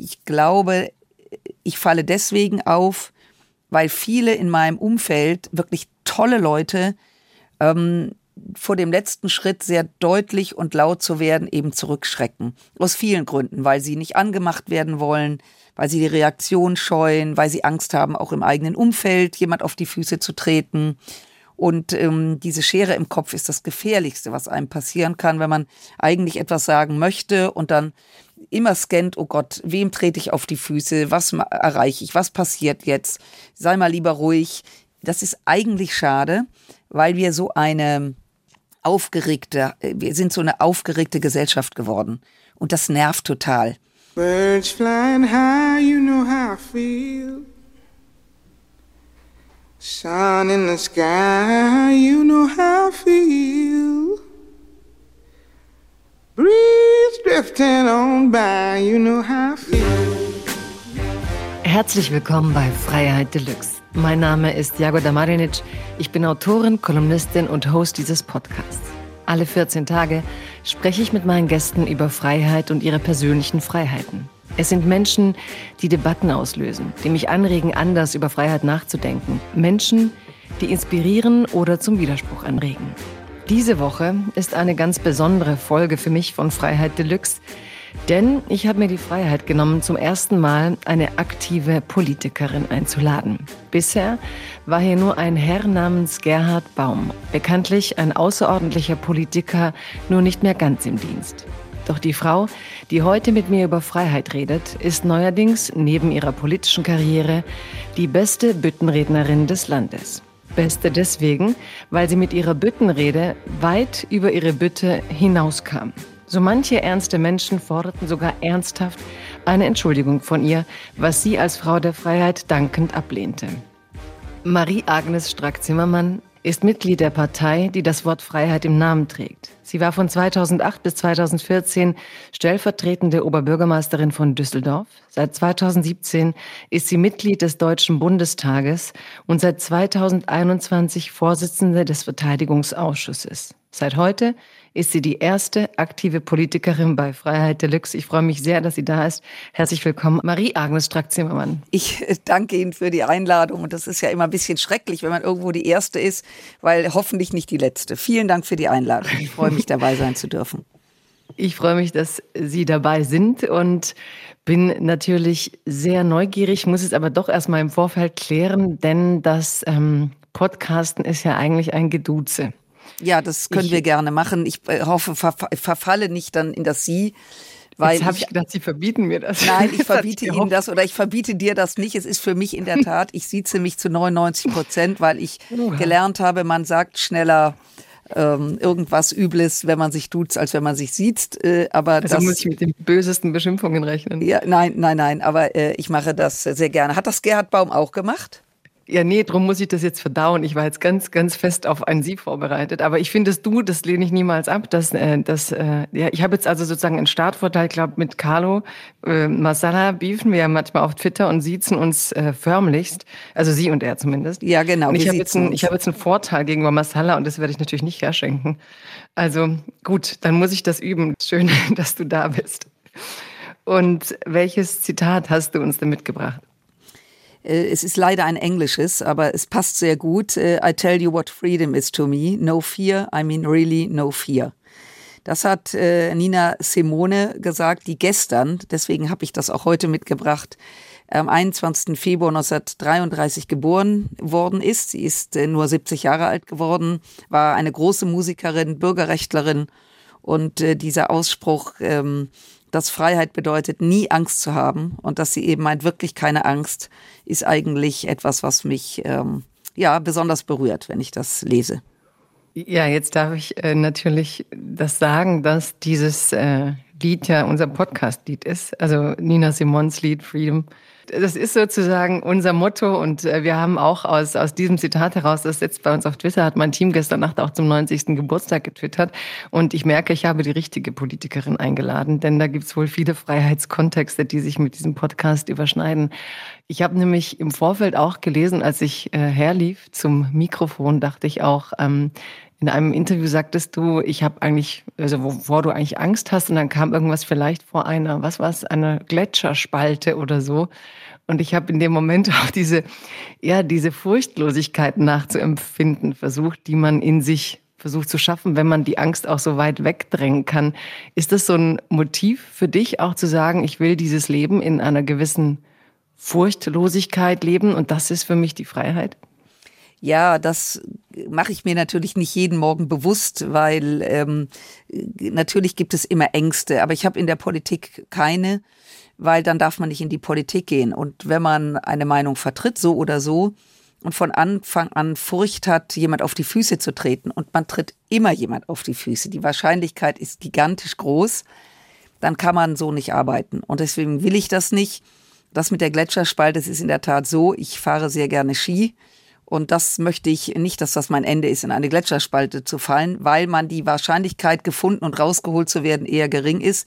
ich glaube, ich falle deswegen auf, weil viele in meinem Umfeld, wirklich tolle Leute, ähm, vor dem letzten Schritt sehr deutlich und laut zu werden, eben zurückschrecken. Aus vielen Gründen, weil sie nicht angemacht werden wollen, weil sie die Reaktion scheuen, weil sie Angst haben, auch im eigenen Umfeld jemand auf die Füße zu treten. Und ähm, diese Schere im Kopf ist das Gefährlichste, was einem passieren kann, wenn man eigentlich etwas sagen möchte und dann immer scannt, oh Gott, wem trete ich auf die Füße, was erreiche ich, was passiert jetzt, sei mal lieber ruhig. Das ist eigentlich schade, weil wir so eine aufgeregte, wir sind so eine aufgeregte Gesellschaft geworden. Und das nervt total. Birds flying high, you know how I feel. Sun in the sky, you know how I feel. Breeze drifting on by, you know how I feel. Herzlich willkommen bei Freiheit Deluxe. Mein Name ist Jagoda Marinic. Ich bin Autorin, Kolumnistin und Host dieses Podcasts. Alle 14 Tage spreche ich mit meinen Gästen über Freiheit und ihre persönlichen Freiheiten. Es sind Menschen, die Debatten auslösen, die mich anregen, anders über Freiheit nachzudenken. Menschen, die inspirieren oder zum Widerspruch anregen. Diese Woche ist eine ganz besondere Folge für mich von Freiheit Deluxe, denn ich habe mir die Freiheit genommen, zum ersten Mal eine aktive Politikerin einzuladen. Bisher war hier nur ein Herr namens Gerhard Baum, bekanntlich ein außerordentlicher Politiker, nur nicht mehr ganz im Dienst. Doch die Frau, die heute mit mir über Freiheit redet, ist neuerdings neben ihrer politischen Karriere die beste Büttenrednerin des Landes. Beste deswegen, weil sie mit ihrer Büttenrede weit über ihre Bütte hinauskam. So manche ernste Menschen forderten sogar ernsthaft eine Entschuldigung von ihr, was sie als Frau der Freiheit dankend ablehnte. Marie-Agnes Strack-Zimmermann ist Mitglied der Partei, die das Wort Freiheit im Namen trägt. Sie war von 2008 bis 2014 stellvertretende Oberbürgermeisterin von Düsseldorf. Seit 2017 ist sie Mitglied des Deutschen Bundestages und seit 2021 Vorsitzende des Verteidigungsausschusses. Seit heute ist sie die erste aktive Politikerin bei Freiheit Deluxe. Ich freue mich sehr, dass sie da ist. Herzlich willkommen, Marie-Agnes Strack-Zimmermann. Ich äh, danke Ihnen für die Einladung. Und das ist ja immer ein bisschen schrecklich, wenn man irgendwo die Erste ist, weil hoffentlich nicht die Letzte. Vielen Dank für die Einladung. Ich freue mich, dabei sein zu dürfen. Ich freue mich, dass Sie dabei sind und bin natürlich sehr neugierig, muss es aber doch erstmal im Vorfeld klären, denn das ähm, Podcasten ist ja eigentlich ein Geduze. Ja, das können ich, wir gerne machen. Ich äh, hoffe, ver verfalle nicht dann in das Sie. Weil Jetzt habe ich gedacht, Sie verbieten mir das. Nein, ich verbiete Ihnen das oder ich verbiete dir das nicht. Es ist für mich in der Tat, ich sieze mich zu 99 Prozent, weil ich gelernt habe, man sagt schneller ähm, irgendwas Übles, wenn man sich tut, als wenn man sich sieht. Äh, aber also das, muss ich mit den bösesten Beschimpfungen rechnen. Ja, nein, nein, nein, aber äh, ich mache das sehr gerne. Hat das Gerhard Baum auch gemacht? Ja, nee, drum muss ich das jetzt verdauen. Ich war jetzt ganz, ganz fest auf ein Sie vorbereitet. Aber ich finde, dass du, das lehne ich niemals ab. Dass, äh, dass, äh, ja, ich habe jetzt also sozusagen einen Startvorteil, ich glaube, mit Carlo äh, Masala beefen wir ja manchmal auf Twitter und siezen uns äh, förmlichst. Also sie und er zumindest. Ja, genau. Und ich habe jetzt, ein, ich hab jetzt einen Vorteil gegenüber Masala und das werde ich natürlich nicht herschenken. Also gut, dann muss ich das üben. Schön, dass du da bist. Und welches Zitat hast du uns denn mitgebracht? Äh, es ist leider ein englisches, aber es passt sehr gut. Äh, I tell you what freedom is to me. No fear, I mean really no fear. Das hat äh, Nina Simone gesagt, die gestern, deswegen habe ich das auch heute mitgebracht, am 21. Februar 1933 geboren worden ist. Sie ist nur 70 Jahre alt geworden, war eine große Musikerin, Bürgerrechtlerin und dieser Ausspruch ähm, dass Freiheit bedeutet, nie Angst zu haben und dass sie eben meint, wirklich keine Angst, ist eigentlich etwas, was mich ähm, ja besonders berührt, wenn ich das lese. Ja, jetzt darf ich äh, natürlich das sagen, dass dieses äh, Lied ja unser Podcast-Lied ist. Also Nina Simons Lied Freedom das ist sozusagen unser Motto und äh, wir haben auch aus, aus diesem Zitat heraus, das jetzt bei uns auf Twitter, hat mein Team gestern Nacht auch zum 90. Geburtstag getwittert und ich merke, ich habe die richtige Politikerin eingeladen, denn da gibt es wohl viele Freiheitskontexte, die sich mit diesem Podcast überschneiden. Ich habe nämlich im Vorfeld auch gelesen, als ich äh, herlief zum Mikrofon, dachte ich auch, ähm, In einem Interview sagtest du, ich habe eigentlich, also wovor du eigentlich Angst hast, und dann kam irgendwas vielleicht vor einer, was war es, einer Gletscherspalte oder so. Und ich habe in dem Moment auch diese, ja, diese Furchtlosigkeit nachzuempfinden versucht, die man in sich versucht zu schaffen, wenn man die Angst auch so weit wegdrängen kann. Ist das so ein Motiv für dich auch zu sagen, ich will dieses Leben in einer gewissen Furchtlosigkeit leben und das ist für mich die Freiheit? Ja, das mache ich mir natürlich nicht jeden Morgen bewusst, weil ähm, natürlich gibt es immer Ängste, aber ich habe in der Politik keine, weil dann darf man nicht in die Politik gehen. Und wenn man eine Meinung vertritt, so oder so, und von Anfang an Furcht hat, jemand auf die Füße zu treten, und man tritt immer jemand auf die Füße, die Wahrscheinlichkeit ist gigantisch groß, dann kann man so nicht arbeiten. Und deswegen will ich das nicht. Das mit der Gletscherspalte, das ist in der Tat so. Ich fahre sehr gerne Ski und das möchte ich nicht, dass das mein Ende ist, in eine Gletscherspalte zu fallen, weil man die Wahrscheinlichkeit gefunden und rausgeholt zu werden eher gering ist.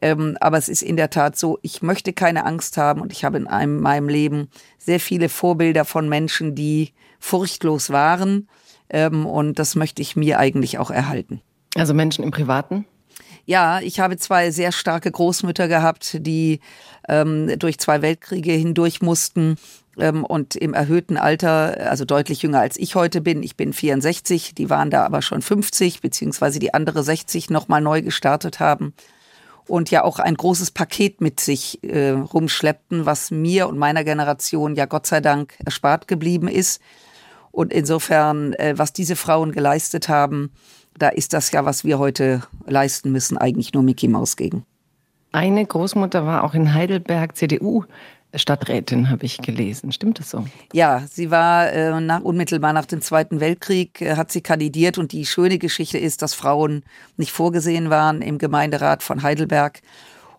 Ähm, aber es ist in der Tat so, ich möchte keine Angst haben und ich habe in einem, meinem Leben sehr viele Vorbilder von Menschen, die furchtlos waren. Ähm, und das möchte ich mir eigentlich auch erhalten. Also Menschen im Privaten? Ja, ich habe zwei sehr starke Großmütter gehabt, die ähm, durch zwei Weltkriege hindurch mussten ähm, und im erhöhten Alter, also deutlich jünger als ich heute bin. Ich bin 64, die waren da aber schon 50, beziehungsweise die andere 60 nochmal neu gestartet haben und ja auch ein großes Paket mit sich äh, rumschleppten, was mir und meiner Generation ja Gott sei Dank erspart geblieben ist. Und insofern, äh, was diese Frauen geleistet haben, da ist das ja, was wir heute leisten müssen, eigentlich nur Mickey Maus gegen. Eine Großmutter war auch in Heidelberg CDU Stadträtin, habe ich gelesen. Stimmt das so? Ja, sie war äh, nach, unmittelbar nach dem Zweiten Weltkrieg, äh, hat sie kandidiert und die schöne Geschichte ist, dass Frauen nicht vorgesehen waren im Gemeinderat von Heidelberg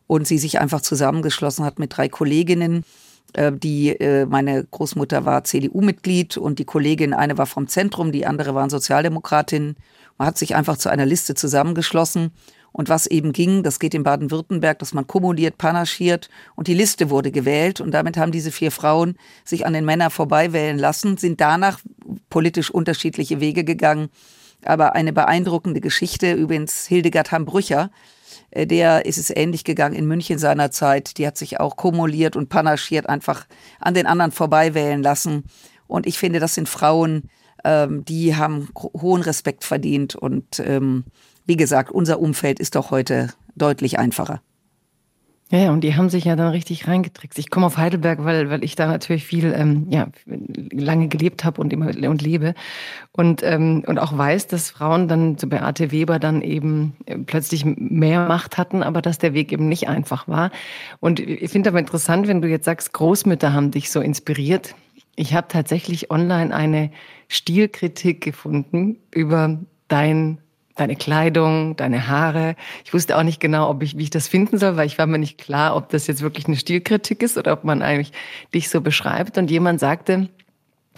und sie sich einfach zusammengeschlossen hat mit drei Kolleginnen. Äh, die, äh, meine Großmutter war CDU-Mitglied und die Kollegin, eine war vom Zentrum, die andere waren Sozialdemokratin. Man hat sich einfach zu einer Liste zusammengeschlossen und was eben ging, das geht in Baden-Württemberg, dass man kumuliert, panaschiert und die Liste wurde gewählt und damit haben diese vier Frauen sich an den Männern vorbei wählen lassen, sind danach politisch unterschiedliche Wege gegangen. Aber eine beeindruckende Geschichte, übrigens Hildegard Hambrücher, äh, der ist es ähnlich gegangen in München seiner Zeit. Die hat sich auch kumuliert und panaschiert, einfach an den anderen vorbei wählen lassen. Und ich finde, das sind Frauen, ähm, die haben hohen Respekt verdient und ähm, wie gesagt, unser Umfeld ist doch heute deutlich einfacher. Ja, und die haben sich ja dann richtig reingetrickst. Ich komme auf Heidelberg, weil, weil ich da natürlich viel, ähm, ja, lange gelebt habe und immer und lebe. Und, ähm, und auch weiß, dass Frauen dann zu Beate Weber dann eben äh, plötzlich mehr Macht hatten, aber dass der Weg eben nicht einfach war. Und ich finde aber interessant, wenn du jetzt sagst, Großmütter haben dich so inspiriert. Ich habe tatsächlich online eine Stilkritik gefunden über dein deine Kleidung, deine Haare. Ich wusste auch nicht genau, ob ich, wie ich das finden soll, weil ich war mir nicht klar, ob das jetzt wirklich eine Stilkritik ist oder ob man eigentlich dich so beschreibt. Und jemand sagte,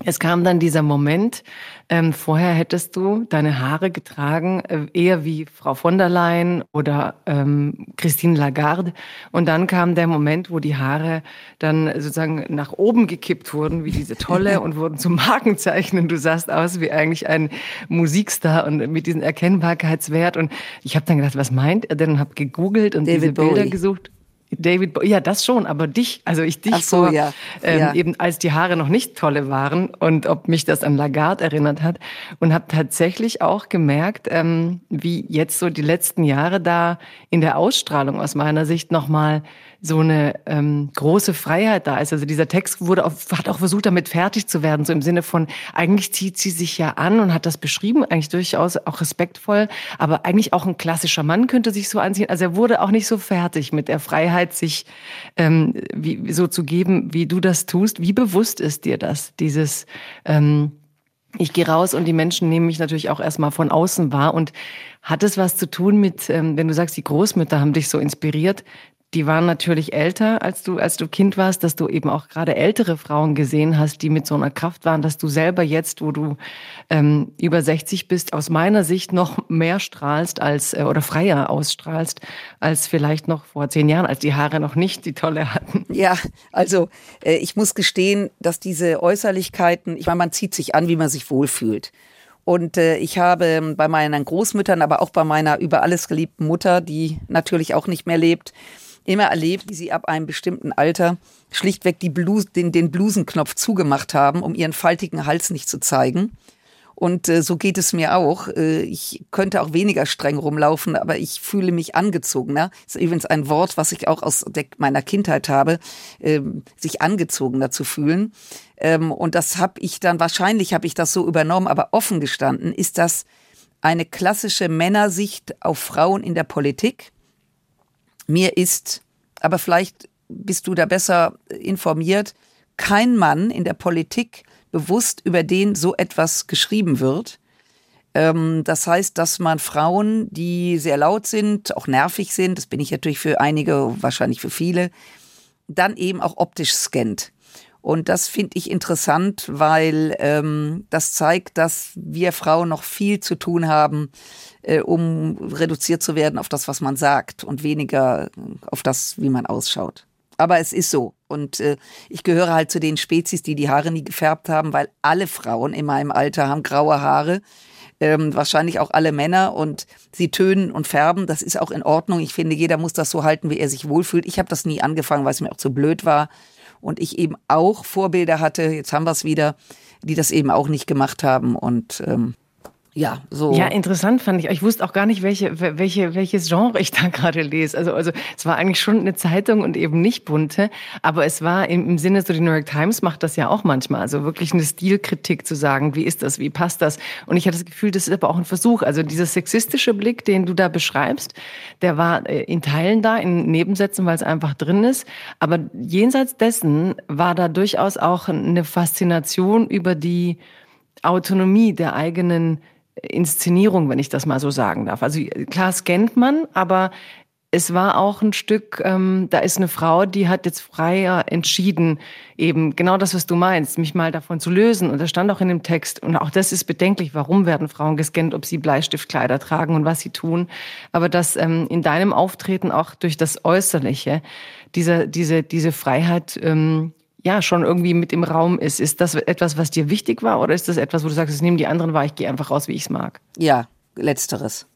es kam dann dieser Moment, ähm, vorher hättest du deine Haare getragen, äh, eher wie Frau von der Leyen oder ähm, Christine Lagarde. Und dann kam der Moment, wo die Haare dann sozusagen nach oben gekippt wurden, wie diese Tolle, und wurden zum Markenzeichen. Und du sahst aus wie eigentlich ein Musikstar und mit diesem Erkennbarkeitswert. Und ich habe dann gedacht, was meint er denn? Und habe gegoogelt und David diese Bilder Bowie. gesucht. David, ja, das schon, aber dich, also ich dich so, vor, ja. Ähm, ja. eben als die Haare noch nicht tolle waren und ob mich das an Lagarde erinnert hat und habe tatsächlich auch gemerkt, ähm, wie jetzt so die letzten Jahre da in der Ausstrahlung aus meiner Sicht nochmal so eine ähm, große Freiheit da ist. Also dieser Text wurde auch, hat auch versucht, damit fertig zu werden, so im Sinne von, eigentlich zieht sie sich ja an und hat das beschrieben, eigentlich durchaus auch respektvoll, aber eigentlich auch ein klassischer Mann könnte sich so anziehen. Also er wurde auch nicht so fertig mit der Freiheit, sich ähm, wie, so zu geben, wie du das tust. Wie bewusst ist dir das, dieses ähm, ich gehe raus und die Menschen nehmen mich natürlich auch erstmal von außen wahr. Und hat es was zu tun mit, ähm, wenn du sagst, die Großmütter haben dich so inspiriert, die waren natürlich älter, als du, als du Kind warst, dass du eben auch gerade ältere Frauen gesehen hast, die mit so einer Kraft waren, dass du selber jetzt, wo du ähm, über 60 bist, aus meiner Sicht noch mehr strahlst als äh, oder freier ausstrahlst als vielleicht noch vor zehn Jahren, als die Haare noch nicht die tolle hatten. Ja, also äh, ich muss gestehen, dass diese Äußerlichkeiten, ich meine, man zieht sich an, wie man sich wohlfühlt. Und äh, ich habe bei meinen Großmüttern, aber auch bei meiner über alles geliebten Mutter, die natürlich auch nicht mehr lebt, immer erlebt, wie sie ab einem bestimmten Alter schlichtweg die Bluse, den, den Blusenknopf zugemacht haben, um ihren faltigen Hals nicht zu zeigen. Und äh, so geht es mir auch. Äh, ich könnte auch weniger streng rumlaufen, aber ich fühle mich angezogener. Das ist übrigens ein Wort, was ich auch aus der, meiner Kindheit habe, äh, sich angezogener zu fühlen. Ähm, und das habe ich dann, wahrscheinlich habe ich das so übernommen, aber offen gestanden, ist das eine klassische Männersicht auf Frauen in der Politik. Mir ist, aber vielleicht bist du da besser informiert, kein Mann in der Politik bewusst über den so etwas geschrieben wird. Ähm, das heißt, dass man Frauen, die sehr laut sind, auch nervig sind, das bin ich natürlich für einige, wahrscheinlich für viele, dann eben auch optisch scannt. Und das finde ich interessant, weil ähm, das zeigt, dass wir Frauen noch viel zu tun haben, um reduziert zu werden auf das, was man sagt und weniger auf das, wie man ausschaut. Aber es ist so. Und äh, ich gehöre halt zu den Spezies, die die Haare nie gefärbt haben, weil alle Frauen in meinem Alter haben graue Haare. Ähm, wahrscheinlich auch alle Männer und sie tönen und färben. Das ist auch in Ordnung. Ich finde, jeder muss das so halten, wie er sich wohlfühlt. Ich habe das nie angefangen, weil es mir auch zu blöd war. Und ich eben auch Vorbilder hatte, jetzt haben wir es wieder, die das eben auch nicht gemacht haben. Und ähm, ja, so. Ja, interessant fand ich. Ich wusste auch gar nicht, welche, welche, welches Genre ich da gerade lese. Also, also, es war eigentlich schon eine Zeitung und eben nicht bunte. Aber es war im, im Sinne, so die New York Times macht das ja auch manchmal. Also wirklich eine Stilkritik zu sagen, wie ist das, wie passt das? Und ich hatte das Gefühl, das ist aber auch ein Versuch. Also dieser sexistische Blick, den du da beschreibst, der war äh, in Teilen da, in Nebensätzen, weil es einfach drin ist. Aber jenseits dessen war da durchaus auch eine Faszination über die Autonomie der eigenen Inszenierung, wenn ich das mal so sagen darf. Also klar scannt man, aber es war auch ein Stück, ähm, da ist eine Frau, die hat jetzt freier entschieden, eben genau das, was du meinst, mich mal davon zu lösen. Und das stand auch in dem Text. Und auch das ist bedenklich, warum werden Frauen gescannt, ob sie Bleistiftkleider tragen und was sie tun. Aber dass ähm, in deinem Auftreten auch durch das Äußerliche diese, diese, diese Freiheit ähm, ja schon irgendwie mit im Raum ist. Ist das etwas, was dir wichtig war oder ist das etwas, wo du sagst, es nehmen die anderen wahr, ich gehe einfach raus, wie ich es mag? Ja, letzteres.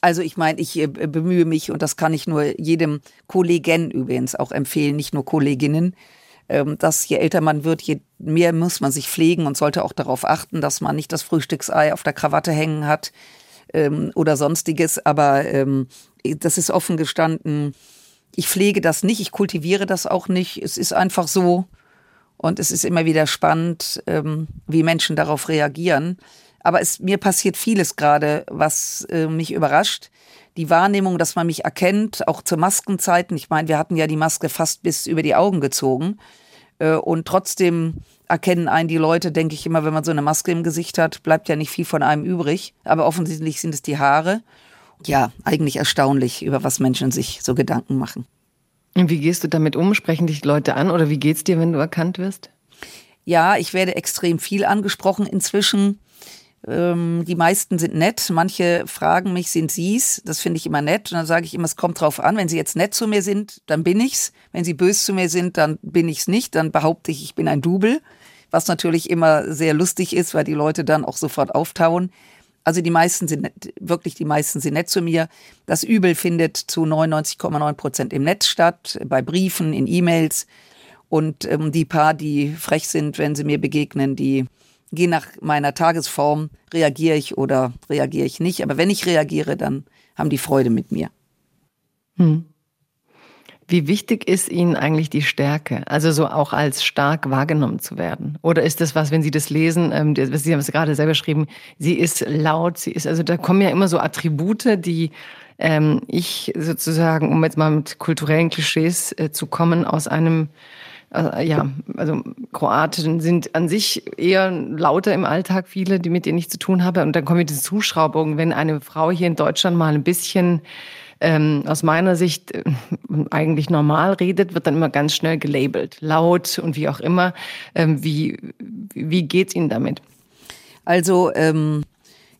Also ich meine, ich äh, bemühe mich und das kann ich nur jedem Kollegen übrigens auch empfehlen, nicht nur Kolleginnen, ähm, dass je älter man wird, je mehr muss man sich pflegen und sollte auch darauf achten, dass man nicht das Frühstücksei auf der Krawatte hängen hat ähm, oder sonstiges. Aber ähm, das ist offen gestanden. Ich pflege das nicht, ich kultiviere das auch nicht. Es ist einfach so, und es ist immer wieder spannend, ähm, wie Menschen darauf reagieren. Aber es, mir passiert vieles gerade, was äh, mich überrascht. Die Wahrnehmung, dass man mich erkennt, auch zu Maskenzeiten. Ich meine, wir hatten ja die Maske fast bis über die Augen gezogen. Äh, und trotzdem erkennen einen die Leute, denke ich immer, wenn man so eine Maske im Gesicht hat, bleibt ja nicht viel von einem übrig. Aber offensichtlich sind es die Haare. Ja, eigentlich erstaunlich, über was Menschen sich so Gedanken machen. Wie gehst du damit um? Sprechen dich Leute an oder wie geht's dir, wenn du erkannt wirst? Ja, ich werde extrem viel angesprochen inzwischen. Ähm, die meisten sind nett. Manche fragen mich, sind Sie's? Das finde ich immer nett. Und dann sage ich immer, es kommt drauf an. Wenn sie jetzt nett zu mir sind, dann bin ich's. Wenn sie böse zu mir sind, dann bin ich's nicht. Dann behaupte ich, ich bin ein Double. Was natürlich immer sehr lustig ist, weil die Leute dann auch sofort auftauen. Also die meisten sind nett, wirklich die meisten sind nett zu mir. Das Übel findet zu 99,9 Prozent im Netz statt, bei Briefen, in E-Mails. Und ähm, die paar, die frech sind, wenn sie mir begegnen, die gehen nach meiner Tagesform, reagiere ich oder reagiere ich nicht. Aber wenn ich reagiere, dann haben die Freude mit mir. Hm. Wie wichtig ist Ihnen eigentlich die Stärke? Also so auch als stark wahrgenommen zu werden? Oder ist das was, wenn Sie das lesen, ähm, Sie haben es gerade selber geschrieben, sie ist laut, sie ist, also da kommen ja immer so Attribute, die ähm, ich sozusagen, um jetzt mal mit kulturellen Klischees äh, zu kommen, aus einem äh, ja, also Kroaten sind an sich eher lauter im Alltag, viele, die mit denen ich zu tun habe. Und dann kommen diese Zuschraubungen, wenn eine Frau hier in Deutschland mal ein bisschen ähm, aus meiner Sicht äh, eigentlich normal redet, wird dann immer ganz schnell gelabelt, laut und wie auch immer. Ähm, wie wie geht's Ihnen damit? Also ähm,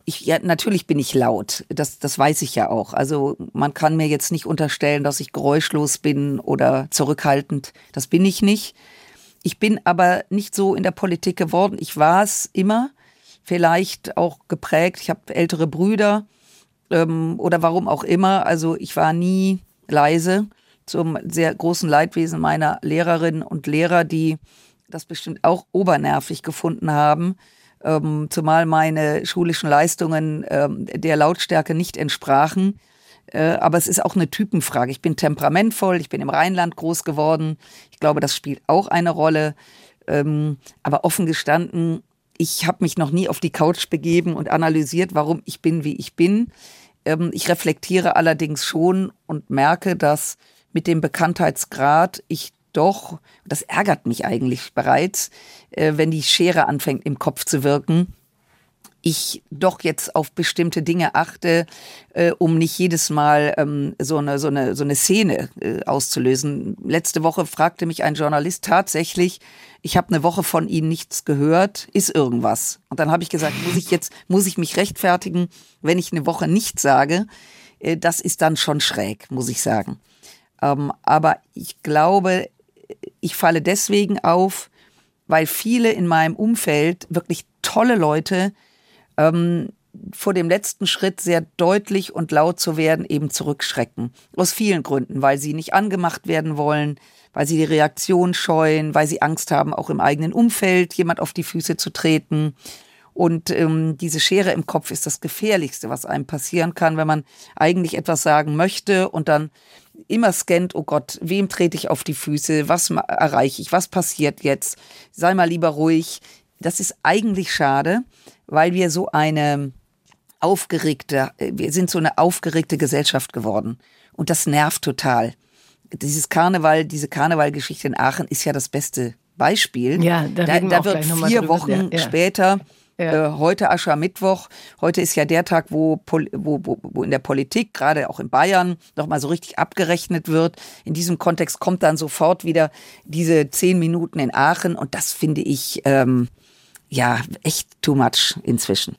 ich, ja, natürlich bin ich laut. Das, das weiß ich ja auch. Also man kann mir jetzt nicht unterstellen, dass ich geräuschlos bin oder zurückhaltend. Das bin ich nicht. Ich bin aber nicht so in der Politik geworden. Ich war es immer. vielleicht auch geprägt. Ich habe ältere Brüder ähm, oder warum auch immer. Also ich war nie leise zum sehr großen Leidwesen meiner Lehrerinnen und Lehrer, die das bestimmt auch obernervig gefunden haben, ähm, zumal meine schulischen Leistungen ähm, der Lautstärke nicht entsprachen. Äh, aber es ist auch eine Typenfrage. Ich bin temperamentvoll, ich bin im Rheinland groß geworden. Ich glaube, das spielt auch eine Rolle. Ähm, aber offen gestanden, ich habe mich noch nie auf die Couch begeben und analysiert, warum ich bin, wie ich bin. Ähm, ich reflektiere allerdings schon und merke, dass mit dem Bekanntheitsgrad ich doch, das ärgert mich eigentlich bereits, äh, wenn die Schere anfängt im Kopf zu wirken, ich doch jetzt auf bestimmte Dinge achte, äh, um nicht jedes Mal ähm, so, eine, so, eine, so eine Szene äh, auszulösen. Letzte Woche fragte mich ein Journalist tatsächlich, ich habe eine Woche von Ihnen nichts gehört, ist irgendwas? Und dann habe ich gesagt, muss ich jetzt, muss ich mich rechtfertigen, wenn ich eine Woche nichts sage? Äh, das ist dann schon schräg, muss ich sagen. Ähm, aber ich glaube, ich falle deswegen auf, weil viele in meinem Umfeld wirklich tolle Leute ähm, vor dem letzten Schritt sehr deutlich und laut zu werden eben zurückschrecken. Aus vielen Gründen, weil sie nicht angemacht werden wollen, weil sie die Reaktion scheuen, weil sie Angst haben, auch im eigenen Umfeld jemand auf die Füße zu treten. Und ähm, diese Schere im Kopf ist das Gefährlichste, was einem passieren kann, wenn man eigentlich etwas sagen möchte und dann immer scannt, oh Gott, wem trete ich auf die Füße, was erreiche ich, was passiert jetzt, sei mal lieber ruhig. Das ist eigentlich schade, weil wir so eine aufgeregte, wir sind so eine aufgeregte Gesellschaft geworden. Und das nervt total. Dieses Karneval, diese Karnevalgeschichte in Aachen ist ja das beste Beispiel. Ja, da, da, da wird vier Wochen ja, ja. später ja. Äh, heute Aschermittwoch. Heute ist ja der Tag, wo, wo, wo, wo in der Politik, gerade auch in Bayern, nochmal so richtig abgerechnet wird. In diesem Kontext kommt dann sofort wieder diese zehn Minuten in Aachen und das finde ich ähm, ja echt too much inzwischen.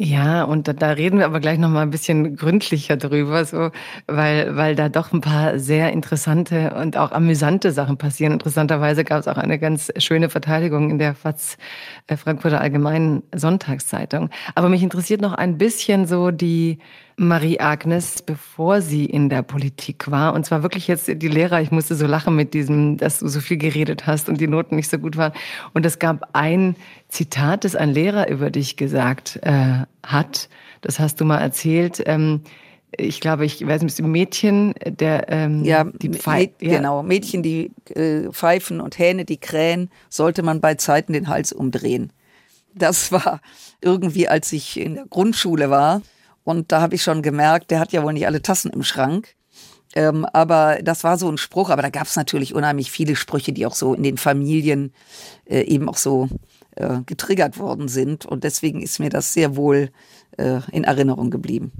Ja, und da, da reden wir aber gleich noch mal ein bisschen gründlicher drüber, so, weil, weil da doch ein paar sehr interessante und auch amüsante Sachen passieren. Interessanterweise gab es auch eine ganz schöne Verteidigung in der FAZ äh, Frankfurter Allgemeinen Sonntagszeitung. Aber mich interessiert noch ein bisschen so die Marie-Agnes, bevor sie in der Politik war. Und zwar wirklich jetzt die Lehrer, ich musste so lachen mit diesem, dass du so viel geredet hast und die Noten nicht so gut waren. Und es gab ein Zitat, das ein Lehrer über dich gesagt äh, hat. Das hast du mal erzählt. Ähm, ich glaube, ich weiß nicht, Mädchen, der ähm, ja, die Pfeifen. Ja. Genau, Mädchen, die äh, pfeifen und Hähne, die krähen, sollte man bei Zeiten den Hals umdrehen. Das war irgendwie, als ich in der Grundschule war. Und da habe ich schon gemerkt, der hat ja wohl nicht alle Tassen im Schrank. Ähm, aber das war so ein Spruch. Aber da gab es natürlich unheimlich viele Sprüche, die auch so in den Familien äh, eben auch so äh, getriggert worden sind. Und deswegen ist mir das sehr wohl äh, in Erinnerung geblieben.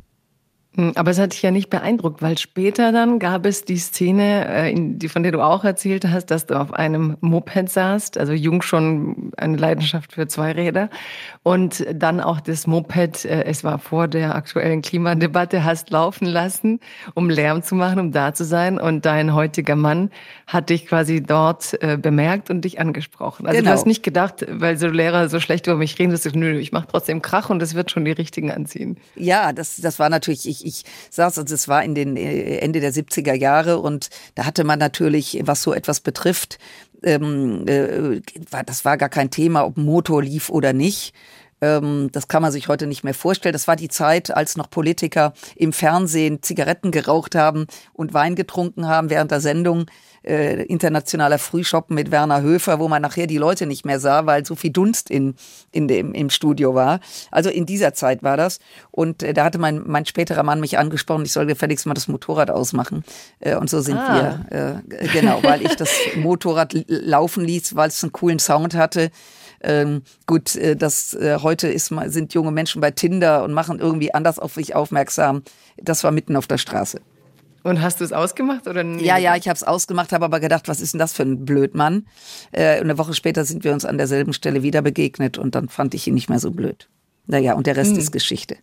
Hm, aber es hat dich ja nicht beeindruckt, weil später dann gab es die Szene, äh, die, von der du auch erzählt hast, dass du auf einem Moped saßt, also jung schon eine Leidenschaft für Zweiräder und dann auch das Moped, äh, es war vor der aktuellen Klimadebatte, hast laufen lassen, um Lärm zu machen, um da zu sein und dein heutiger Mann hat dich quasi dort äh, bemerkt und dich angesprochen. Also genau. du hast nicht gedacht, weil so Lehrer so schlecht über mich reden, dass du, nö, ich mache trotzdem Krach und es wird schon die richtigen anziehen. Ja, das, das war natürlich, ich, ich saß, also es war in den äh, Ende der 70er Jahre und da hatte man natürlich, was so etwas betrifft, ähm, äh, das war gar kein Thema, ob Motor lief oder nicht. Ähm, das kann man sich heute nicht mehr vorstellen. Das war die Zeit, als noch Politiker im Fernsehen Zigaretten geraucht haben und Wein getrunken haben während der Sendung äh, internationaler Frühschoppen mit Werner Höfer, wo man nachher die Leute nicht mehr sah, weil so viel Dunst in, in dem, im Studio war. Also in dieser Zeit war das. Und äh, da hatte mein, mein späterer Mann mich angesprochen, ich soll gefälligst mal das Motorrad ausmachen. Äh, und so sind ah. wir, äh, genau, weil ich das Motorrad laufen ließ, weil es einen coolen Sound hatte. Ähm, gut, äh, das äh, heute ist, sind junge Menschen bei Tinder und machen irgendwie anders auf sich aufmerksam. Das war mitten auf der Straße. Und hast du es ausgemacht oder nicht? Ja, ja, ich habe es ausgemacht, habe aber gedacht, was ist denn das für ein Blödmann? Äh, und eine Woche später sind wir uns an derselben Stelle wieder begegnet und dann fand ich ihn nicht mehr so blöd. Naja, und der Rest hm. ist Geschichte.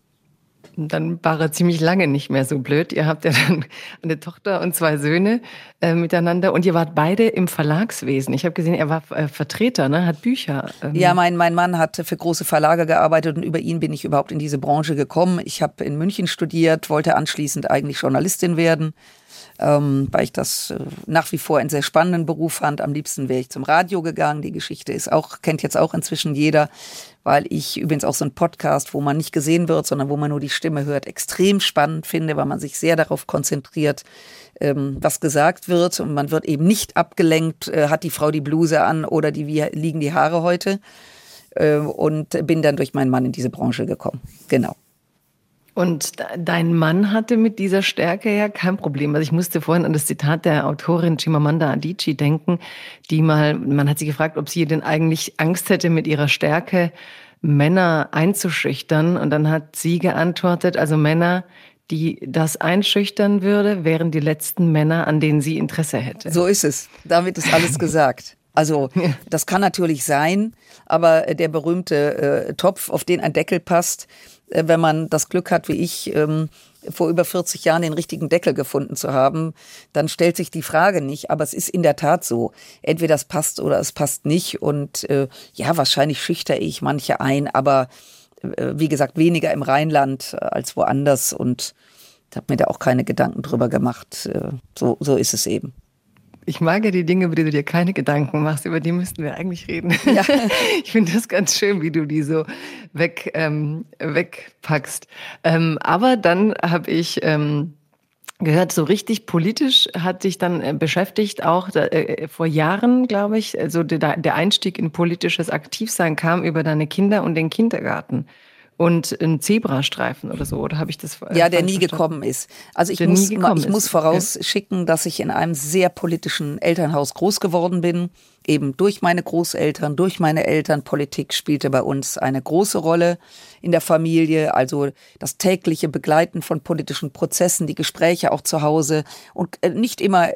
Dann war er ziemlich lange nicht mehr so blöd. Ihr habt ja dann eine Tochter und zwei Söhne äh, miteinander und ihr wart beide im Verlagswesen. Ich habe gesehen, er war äh, Vertreter, ne? hat Bücher. Ähm. Ja, mein, mein Mann hat für große Verlage gearbeitet und über ihn bin ich überhaupt in diese Branche gekommen. Ich habe in München studiert, wollte anschließend eigentlich Journalistin werden ähm, weil ich das äh, nach wie vor einen sehr spannenden Beruf fand. Am liebsten wäre ich zum Radio gegangen. Die Geschichte ist auch, kennt jetzt auch inzwischen jeder, weil ich übrigens auch so einen Podcast, wo man nicht gesehen wird, sondern wo man nur die Stimme hört, extrem spannend finde, weil man sich sehr darauf konzentriert, ähm, was gesagt wird und man wird eben nicht abgelenkt, äh, hat die Frau die Bluse an oder die, wie liegen die Haare heute äh, und bin dann durch meinen Mann in diese Branche gekommen. Genau. Und dein Mann hatte mit dieser Stärke ja kein Problem. Also ich musste vorhin an das Zitat der Autorin Chimamanda Adichie denken, die mal, man hat sie gefragt, ob sie denn eigentlich Angst hätte, mit ihrer Stärke Männer einzuschüchtern. Und dann hat sie geantwortet, also Männer, die das einschüchtern würde, wären die letzten Männer, an denen sie Interesse hätte. So ist es. Damit ist alles gesagt. Also das kann natürlich sein, aber der berühmte äh, Topf, auf den ein Deckel passt, wenn man das Glück hat, wie ich, ähm, vor über 40 Jahren den richtigen Deckel gefunden zu haben, dann stellt sich die Frage nicht. Aber es ist in der Tat so. Entweder es passt oder es passt nicht. Und äh, ja, wahrscheinlich schüchter ich manche ein, aber äh, wie gesagt, weniger im Rheinland äh, als woanders. Und ich habe mir da auch keine Gedanken drüber gemacht. Äh, so, so ist es eben. Ich mag ja die Dinge, über die du dir keine Gedanken machst, über die müssten wir eigentlich reden. Ja. Ich finde das ganz schön, wie du die so weg, ähm, wegpackst. Ähm, aber dann habe ich ähm, gehört, so richtig politisch hat dich dann äh, beschäftigt, auch äh, vor Jahren, glaube ich, also der, der Einstieg in politisches Aktivsein kam über deine Kinder und den Kindergarten und ein Zebrastreifen oder so, oder habe ich das äh, Ja, der nie verstanden? gekommen ist. Also ich, muss, ich muss vorausschicken, okay. dass ich in einem sehr politischen Elternhaus groß geworden bin. Eben durch meine Großeltern, durch meine Eltern. Politik spielte bei uns eine große Rolle in der Familie. Also das tägliche Begleiten von politischen Prozessen, die Gespräche auch zu Hause und äh, nicht immer,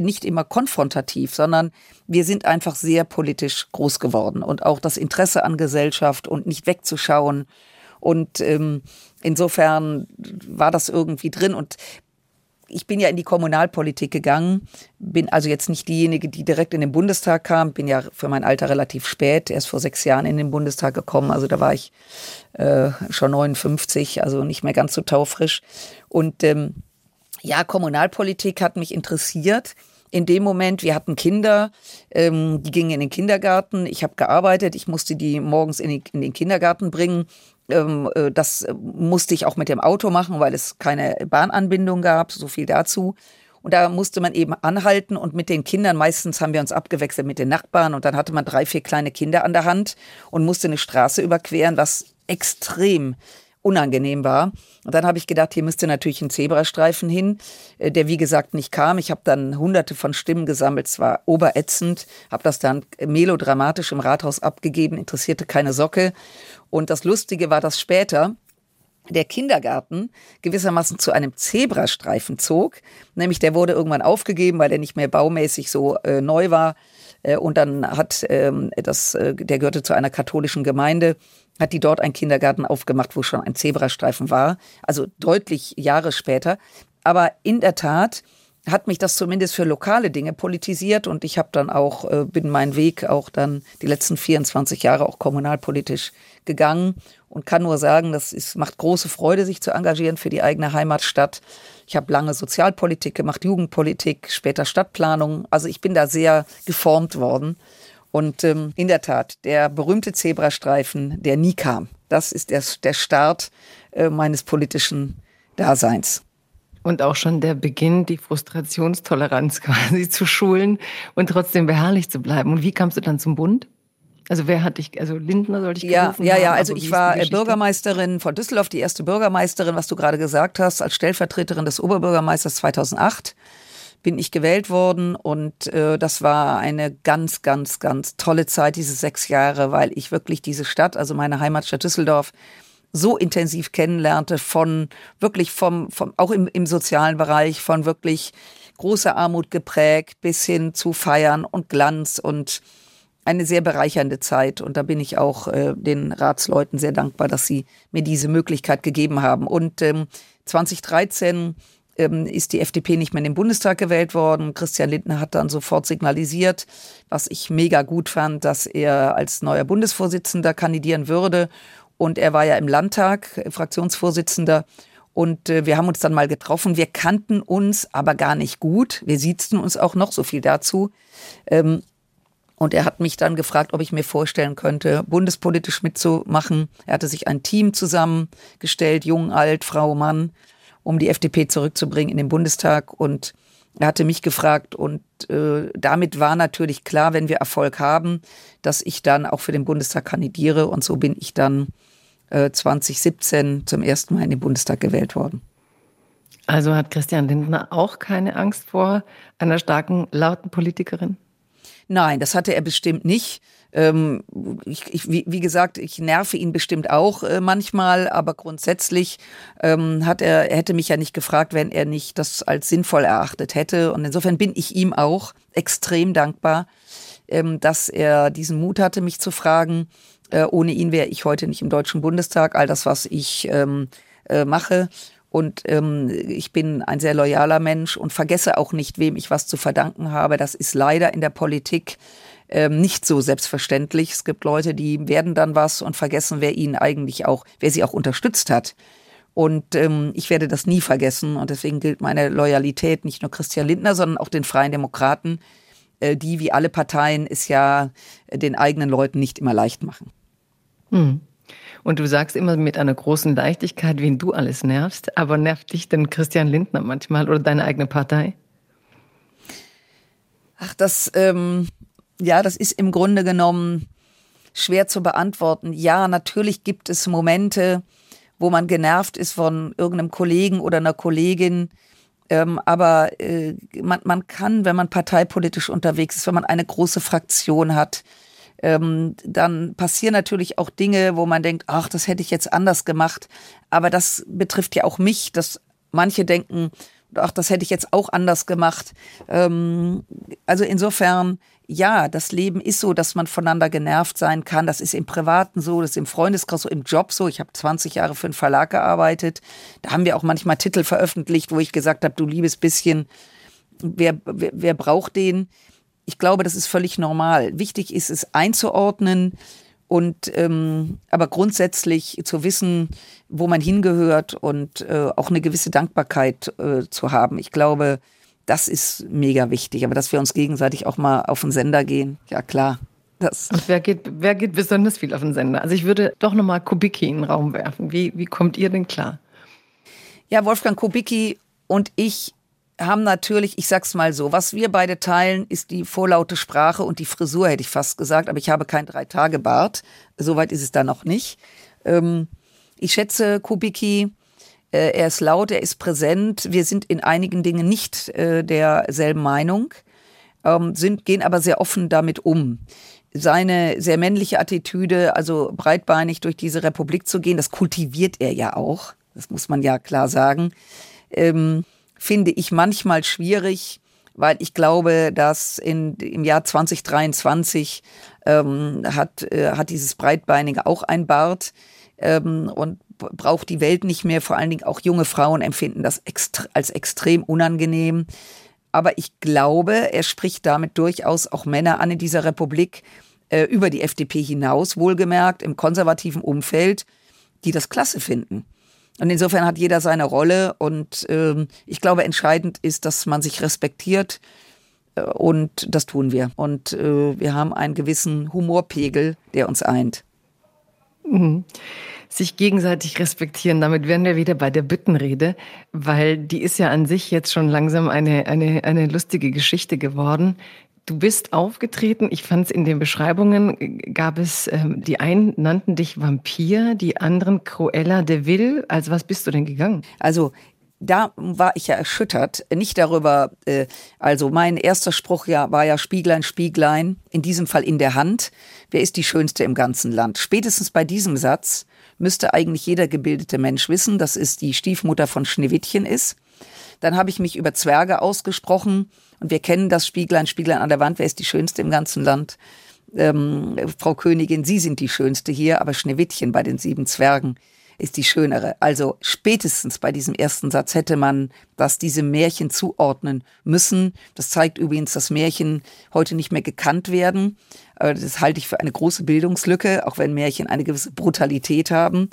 nicht immer konfrontativ, sondern wir sind einfach sehr politisch groß geworden und auch das Interesse an Gesellschaft und nicht wegzuschauen und ähm, insofern war das irgendwie drin. Und ich bin ja in die Kommunalpolitik gegangen, bin also jetzt nicht diejenige, die direkt in den Bundestag kam, bin ja für mein Alter relativ spät, erst vor sechs Jahren in den Bundestag gekommen, also da war ich äh, schon 59, also nicht mehr ganz so taufrisch. Und ähm, ja, Kommunalpolitik hat mich interessiert in dem Moment, wir hatten Kinder, ähm, die gingen in den Kindergarten, ich habe gearbeitet, ich musste die morgens in, die, in den Kindergarten bringen. Ähm, äh, das musste ich auch mit dem Auto machen, weil es keine Bahnanbindung gab, so viel dazu. Und da musste man eben anhalten und mit den Kindern, meistens haben wir uns abgewechselt mit den Nachbarn und dann hatte man drei, vier kleine Kinder an der Hand und musste eine Straße überqueren, was extrem unangenehm war. Und dann habe ich gedacht, hier müsste natürlich ein Zebrastreifen hin, äh, der wie gesagt nicht kam. Ich habe dann hunderte von Stimmen gesammelt, es war oberätzend, habe das dann melodramatisch im Rathaus abgegeben, interessierte keine Socke. Und das Lustige war, dass später der Kindergarten gewissermaßen zu einem Zebrastreifen zog. Nämlich der wurde irgendwann aufgegeben, weil der nicht mehr baumäßig so äh, neu war. Äh, und dann hat ähm, das, äh, der gehörte zu einer katholischen Gemeinde hat die dort einen Kindergarten aufgemacht, wo schon ein Zebrastreifen war, also deutlich Jahre später. Aber in der Tat hat mich das zumindest für lokale Dinge politisiert und ich habe dann auch, äh, bin meinen Weg auch dann die letzten 24 Jahre auch kommunalpolitisch gegangen und kann nur sagen, das ist, macht große Freude, sich zu engagieren für die eigene Heimatstadt. Ich habe lange Sozialpolitik gemacht, Jugendpolitik, später Stadtplanung. Also ich bin da sehr geformt worden und ähm, in der Tat, der berühmte Zebrastreifen, der nie kam, das ist der, der Start äh, meines politischen Daseins. Und auch schon der Beginn, die Frustrationstoleranz quasi zu schulen und trotzdem beharrlich zu bleiben. Und wie kamst du dann zum Bund? Also wer hat dich, also Lindner sollte ich Ja, ja, ja, also ich war Bürgermeisterin von Düsseldorf, die erste Bürgermeisterin, was du gerade gesagt hast, als Stellvertreterin des Oberbürgermeisters 2008 bin ich gewählt worden und äh, das war eine ganz, ganz, ganz tolle Zeit, diese sechs Jahre, weil ich wirklich diese Stadt, also meine Heimatstadt Düsseldorf, so intensiv kennenlernte von wirklich vom, vom auch im, im sozialen Bereich, von wirklich großer Armut geprägt bis hin zu Feiern und Glanz und eine sehr bereichernde Zeit und da bin ich auch äh, den Ratsleuten sehr dankbar, dass sie mir diese Möglichkeit gegeben haben. Und ähm, 2013 ähm, ist die FDP nicht mehr in den Bundestag gewählt worden. Christian Lindner hat dann sofort signalisiert, was ich mega gut fand, dass er als neuer Bundesvorsitzender kandidieren würde. Und er war ja im Landtag äh, Fraktionsvorsitzender. Und äh, wir haben uns dann mal getroffen. Wir kannten uns aber gar nicht gut. Wir siezten uns auch noch so viel dazu. Ähm, und er hat mich dann gefragt, ob ich mir vorstellen könnte, bundespolitisch mitzumachen. Er hatte sich ein Team zusammengestellt, jung, alt, Frau, Mann, um die FDP zurückzubringen in den Bundestag. Und er hatte mich gefragt und äh, damit war natürlich klar, wenn wir Erfolg haben, dass ich dann auch für den Bundestag kandidiere. Und so bin ich dann äh, 2017 zum ersten Mal in den Bundestag gewählt worden. Also hat Christian Lindner auch keine Angst vor einer starken, lauten Politikerin? Nein, das hatte er bestimmt nicht. Ähm, ich, ich, wie, wie, gesagt, ich nerve ihn bestimmt auch äh, manchmal, aber grundsätzlich ähm, hat er, er hätte mich ja nicht gefragt, wenn er nicht das als sinnvoll erachtet hätte. Und insofern bin ich ihm auch extrem dankbar, ähm, dass er diesen Mut hatte, mich zu fragen. Äh, ohne ihn wäre ich heute nicht im Deutschen Bundestag. All das, was ich ähm, äh, mache und ähm, ich bin ein sehr loyaler Mensch und vergesse auch nicht, wem ich was zu verdanken habe. Das ist leider in der Politik ähm, nicht so selbstverständlich. Es gibt Leute, die werden dann was und vergessen, wer ihnen eigentlich auch, wer sie auch unterstützt hat. Und ähm, ich werde das nie vergessen. Und deswegen gilt meine Loyalität nicht nur Christian Lindner, sondern auch den Freien Demokraten, äh, die wie alle Parteien es ja den eigenen Leuten nicht immer leicht machen. Hm. Und du sagst immer mit einer großen Leichtigkeit, wen du alles nervst. Aber nervt dich denn Christian Lindner manchmal oder deine eigene Partei? Ach, das, ähm, ja, das ist im Grunde genommen schwer zu beantworten. Ja, natürlich gibt es Momente, wo man genervt ist von irgendeinem Kollegen oder einer Kollegin. Ähm, aber äh, man, man kann, wenn man parteipolitisch unterwegs ist, wenn man eine große Fraktion hat, ähm, dann passieren natürlich auch Dinge, wo man denkt, ach, das hätte ich jetzt anders gemacht. Aber das betrifft ja auch mich, dass manche denken, ach, das hätte ich jetzt auch anders gemacht. Ähm, also insofern, ja, das Leben ist so, dass man voneinander genervt sein kann. Das ist im Privaten so, das ist im Freundeskreis so, im Job so. Ich habe 20 Jahre für einen Verlag gearbeitet. Da haben wir auch manchmal Titel veröffentlicht, wo ich gesagt habe, du liebes bisschen, wer, wer, wer braucht den? ich glaube, das ist völlig normal. Wichtig ist es einzuordnen und ähm, aber grundsätzlich zu wissen, wo man hingehört und äh, auch eine gewisse Dankbarkeit äh, zu haben. Ich glaube, das ist mega wichtig. Aber dass wir uns gegenseitig auch mal auf den Sender gehen, ja klar. Das. Und wer geht, wer geht besonders viel auf den Sender? Also ich würde doch nochmal Kubicki in den Raum werfen. Wie, wie kommt ihr denn klar? Ja, Wolfgang Kubicki und ich haben natürlich, ich sag's mal so, was wir beide teilen, ist die vorlaute Sprache und die Frisur, hätte ich fast gesagt, aber ich habe kein Drei-Tage-Bart. Soweit ist es da noch nicht. Ähm, ich schätze Kubicki. Äh, er ist laut, er ist präsent. Wir sind in einigen Dingen nicht äh, derselben Meinung, ähm, sind, gehen aber sehr offen damit um. Seine sehr männliche Attitüde, also breitbeinig durch diese Republik zu gehen, das kultiviert er ja auch. Das muss man ja klar sagen. Ähm, finde ich manchmal schwierig, weil ich glaube, dass in, im Jahr 2023 ähm, hat, äh, hat dieses Breitbeinige auch ein Bart ähm, und braucht die Welt nicht mehr. Vor allen Dingen auch junge Frauen empfinden das extre als extrem unangenehm. Aber ich glaube, er spricht damit durchaus auch Männer an in dieser Republik äh, über die FDP hinaus, wohlgemerkt im konservativen Umfeld, die das klasse finden. Und insofern hat jeder seine Rolle und ähm, ich glaube, entscheidend ist, dass man sich respektiert und das tun wir. Und äh, wir haben einen gewissen Humorpegel, der uns eint. Mhm. Sich gegenseitig respektieren, damit wären wir wieder bei der Büttenrede, weil die ist ja an sich jetzt schon langsam eine, eine, eine lustige Geschichte geworden. Du bist aufgetreten. Ich fand es in den Beschreibungen gab es, ähm, die einen nannten dich Vampir, die anderen Cruella de Vil. Also was bist du denn gegangen? Also da war ich ja erschüttert, nicht darüber, äh, also mein erster Spruch ja war ja Spieglein, Spieglein, in diesem Fall in der Hand, wer ist die Schönste im ganzen Land? Spätestens bei diesem Satz müsste eigentlich jeder gebildete Mensch wissen, dass es die Stiefmutter von Schneewittchen ist. Dann habe ich mich über Zwerge ausgesprochen und wir kennen das Spieglein, Spieglein an der Wand, wer ist die Schönste im ganzen Land? ähm, Frau Königin, Sie sind die Schönste hier, aber Schneewittchen bei den sieben Zwergen ist die schönere. Also spätestens bei diesem ersten Satz hätte man das diesem Märchen zuordnen müssen. Das zeigt übrigens, dass Märchen heute nicht mehr gekannt werden. Das halte ich für eine große Bildungslücke, auch wenn Märchen eine gewisse Brutalität haben.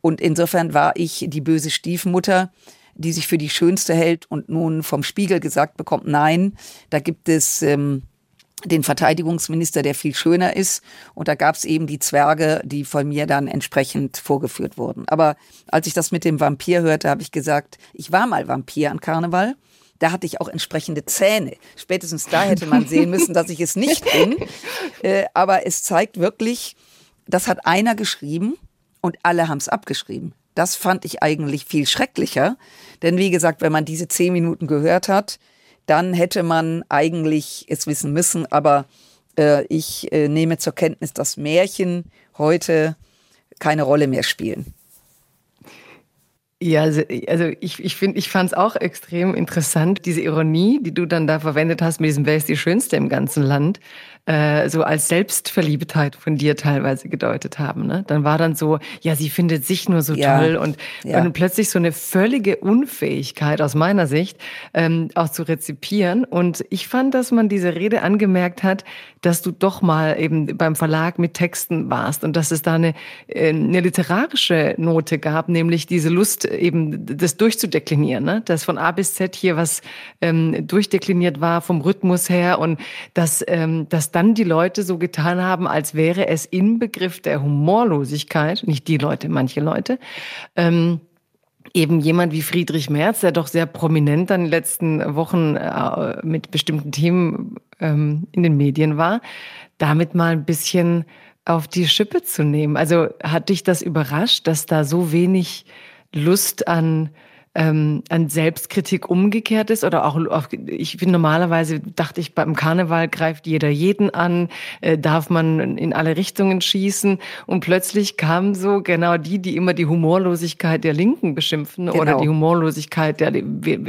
Und insofern war ich die böse Stiefmutter, die sich für die Schönste hält und nun vom Spiegel gesagt bekommt, nein, da gibt es ähm, den Verteidigungsminister, der viel schöner ist. Und da gab es eben die Zwerge, die von mir dann entsprechend vorgeführt wurden. Aber als ich das mit dem Vampir hörte, habe ich gesagt, ich war mal Vampir an Karneval. Da hatte ich auch entsprechende Zähne. Spätestens da hätte man sehen müssen, dass ich es nicht bin. Äh, aber es zeigt wirklich, das hat einer geschrieben und alle haben es abgeschrieben. Das fand ich eigentlich viel schrecklicher. Denn wie gesagt, wenn man diese zehn Minuten gehört hat, dann hätte man eigentlich es wissen müssen. Aber äh, ich äh, nehme zur Kenntnis, dass Märchen heute keine Rolle mehr spielen. Ja, also, also ich, ich ich fand es auch extrem interessant, diese Ironie, die du dann da verwendet hast mit diesem Wer ist die Schönste im ganzen Land, äh, so als Selbstverliebtheit von dir teilweise gedeutet haben. Ne? Dann war dann so, ja, sie findet sich nur so ja. toll und, ja. und plötzlich so eine völlige Unfähigkeit aus meiner Sicht ähm, auch zu rezipieren. Und ich fand, dass man diese Rede angemerkt hat, dass du doch mal eben beim Verlag mit Texten warst und dass es da eine, äh, eine literarische Note gab, nämlich diese Lust eben das durchzudeklinieren, ne? dass von A bis Z hier was ähm, durchdekliniert war vom Rhythmus her und dass, ähm, dass dann die Leute so getan haben, als wäre es Inbegriff der Humorlosigkeit, nicht die Leute, manche Leute, ähm, eben jemand wie Friedrich Merz, der doch sehr prominent dann in den letzten Wochen äh, mit bestimmten Themen ähm, in den Medien war, damit mal ein bisschen auf die Schippe zu nehmen. Also hat dich das überrascht, dass da so wenig Lust an ähm, an Selbstkritik umgekehrt ist oder auch, auf, ich finde normalerweise dachte ich beim Karneval greift jeder jeden an, äh, darf man in alle Richtungen schießen und plötzlich kamen so genau die, die immer die Humorlosigkeit der Linken beschimpfen genau. oder die Humorlosigkeit der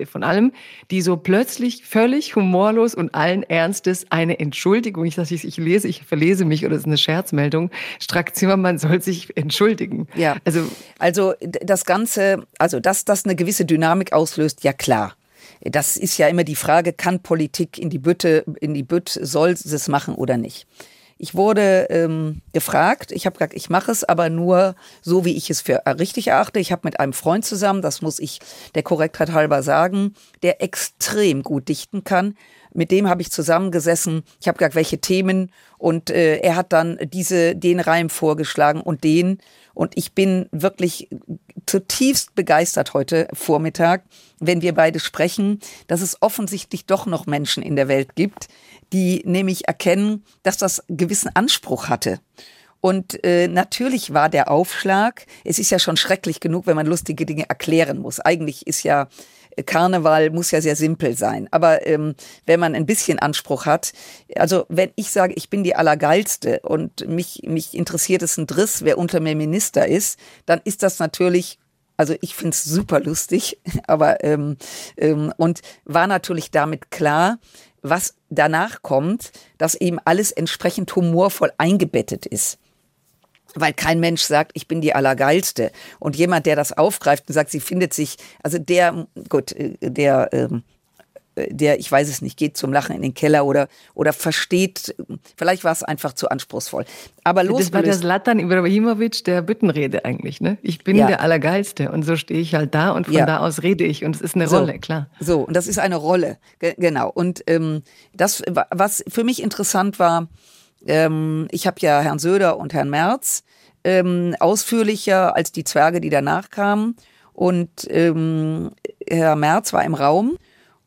von allem, die so plötzlich völlig humorlos und allen Ernstes eine Entschuldigung, ich sage, ich lese, ich verlese mich oder es ist eine Scherzmeldung, Strack Zimmermann soll sich entschuldigen. Ja, also also das Ganze, also dass das eine gewisse gewisse Dynamik auslöst, ja klar. Das ist ja immer die Frage, kann Politik in die Bütte, in die Bütt, soll es machen oder nicht? Ich wurde ähm, gefragt, ich habe gesagt, ich mache es aber nur so, wie ich es für richtig erachte. Ich habe mit einem Freund zusammen, das muss ich der Korrektheit halber sagen, der extrem gut dichten kann. Mit dem habe ich zusammengesessen. Ich habe gesagt, welche Themen und äh, er hat dann diese den Reim vorgeschlagen und den und ich bin wirklich zutiefst begeistert heute Vormittag, wenn wir beide sprechen, dass es offensichtlich doch noch Menschen in der Welt gibt, die nämlich erkennen, dass das gewissen Anspruch hatte. Und äh, natürlich war der Aufschlag, es ist ja schon schrecklich genug, wenn man lustige Dinge erklären muss. Eigentlich ist ja Karneval muss ja sehr simpel sein. Aber ähm, wenn man ein bisschen Anspruch hat, also wenn ich sage, ich bin die Allergeilste und mich, mich interessiert es ein Driss, wer unter mir Minister ist, dann ist das natürlich also ich finde es super lustig, aber ähm, ähm, und war natürlich damit klar, was danach kommt, dass eben alles entsprechend humorvoll eingebettet ist weil kein Mensch sagt, ich bin die Allergeilste. Und jemand, der das aufgreift und sagt, sie findet sich, also der, gut, äh, der, ähm, der, ich weiß es nicht, geht zum Lachen in den Keller oder, oder versteht, vielleicht war es einfach zu anspruchsvoll. Aber los. Das war der Zlatan Ibrahimovic der Büttenrede eigentlich, ne? Ich bin ja. der Allergeilste und so stehe ich halt da und von ja. da aus rede ich und es ist eine so, Rolle, klar. So, und das ist eine Rolle, genau. Und ähm, das, was für mich interessant war, ähm, ich habe ja Herrn Söder und Herrn Merz ähm, ausführlicher als die Zwerge, die danach kamen. Und ähm, Herr Merz war im Raum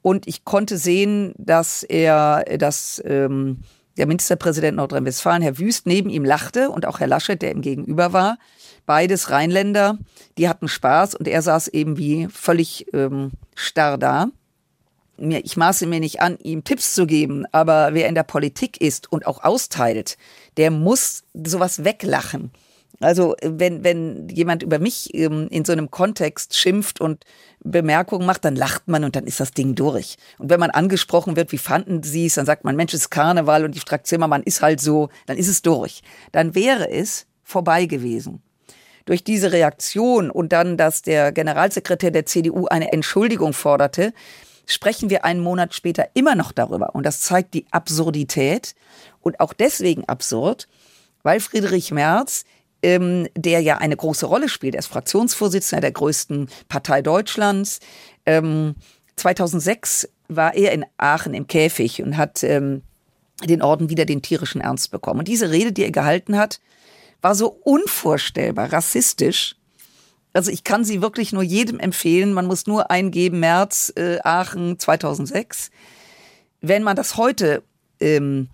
und ich konnte sehen, dass er, dass ähm, der Ministerpräsident Nordrhein-Westfalen, Herr Wüst, neben ihm lachte und auch Herr Laschet, der ihm gegenüber war. Beides Rheinländer, die hatten Spaß und er saß eben wie völlig ähm, starr da mir, ich maße mir nicht an, ihm Tipps zu geben, aber wer in der Politik ist und auch austeilt, der muss sowas weglachen. Also wenn, wenn jemand über mich ähm, in so einem Kontext schimpft und Bemerkungen macht, dann lacht man und dann ist das Ding durch. Und wenn man angesprochen wird, wie fanden Sie es, dann sagt man, Mensch, es ist Karneval und die Strack Zimmermann ist halt so, dann ist es durch. Dann wäre es vorbei gewesen. Durch diese Reaktion und dann, dass der Generalsekretär der CDU eine Entschuldigung forderte, sprechen wir einen Monat später immer noch darüber. Und das zeigt die Absurdität und auch deswegen absurd, weil Friedrich Merz ähm, der ja eine große Rolle spielt. Er ist Fraktionsvorsitzender der größten Partei Deutschlands. Ähm, 2006 war er in Aachen im Käfig und hat ähm, den Orden wieder den tierischen Ernst bekommen. Und diese Rede, die er gehalten hat, war so unvorstellbar rassistisch. Also ich kann sie wirklich nur jedem empfehlen. Man muss nur eingeben, März, äh, Aachen 2006. Wenn man das heute ähm,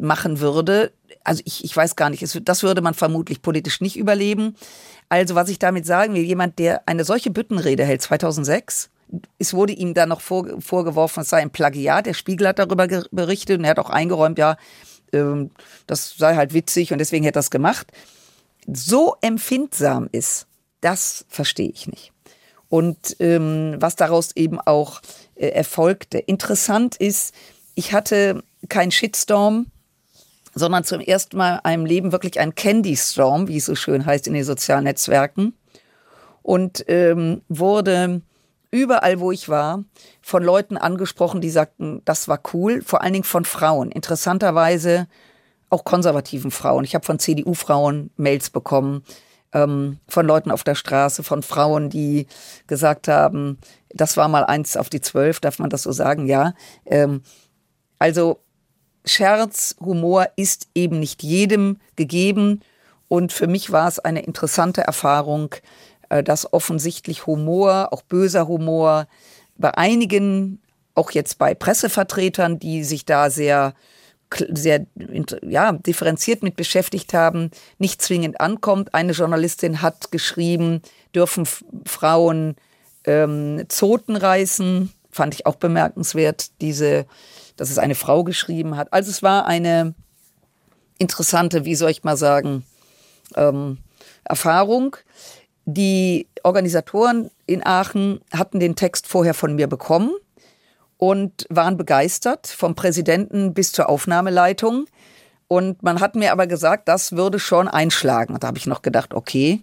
machen würde, also ich, ich weiß gar nicht, es, das würde man vermutlich politisch nicht überleben. Also was ich damit sagen will, jemand, der eine solche Büttenrede hält 2006, es wurde ihm dann noch vor, vorgeworfen, es sei ein Plagiat. Der Spiegel hat darüber berichtet und er hat auch eingeräumt, ja, ähm, das sei halt witzig und deswegen hätte er das gemacht. So empfindsam ist, das verstehe ich nicht. Und ähm, was daraus eben auch äh, erfolgte. Interessant ist, ich hatte keinen Shitstorm sondern zum ersten Mal in einem Leben wirklich ein Candy Storm, wie es so schön heißt in den sozialen Netzwerken. Und ähm, wurde überall, wo ich war, von Leuten angesprochen, die sagten, das war cool, vor allen Dingen von Frauen. Interessanterweise auch konservativen Frauen. Ich habe von CDU-Frauen Mails bekommen, ähm, von Leuten auf der Straße, von Frauen, die gesagt haben, das war mal eins auf die zwölf, darf man das so sagen? Ja. Ähm, also Scherz, Humor ist eben nicht jedem gegeben. Und für mich war es eine interessante Erfahrung, äh, dass offensichtlich Humor, auch böser Humor, bei einigen, auch jetzt bei Pressevertretern, die sich da sehr sehr ja, differenziert mit beschäftigt haben, nicht zwingend ankommt. Eine Journalistin hat geschrieben, dürfen Frauen ähm, Zoten reißen. Fand ich auch bemerkenswert, diese dass es eine Frau geschrieben hat. Also es war eine interessante, wie soll ich mal sagen, ähm, Erfahrung. Die Organisatoren in Aachen hatten den Text vorher von mir bekommen und waren begeistert, vom Präsidenten bis zur Aufnahmeleitung. Und man hat mir aber gesagt, das würde schon einschlagen. Und da habe ich noch gedacht, okay,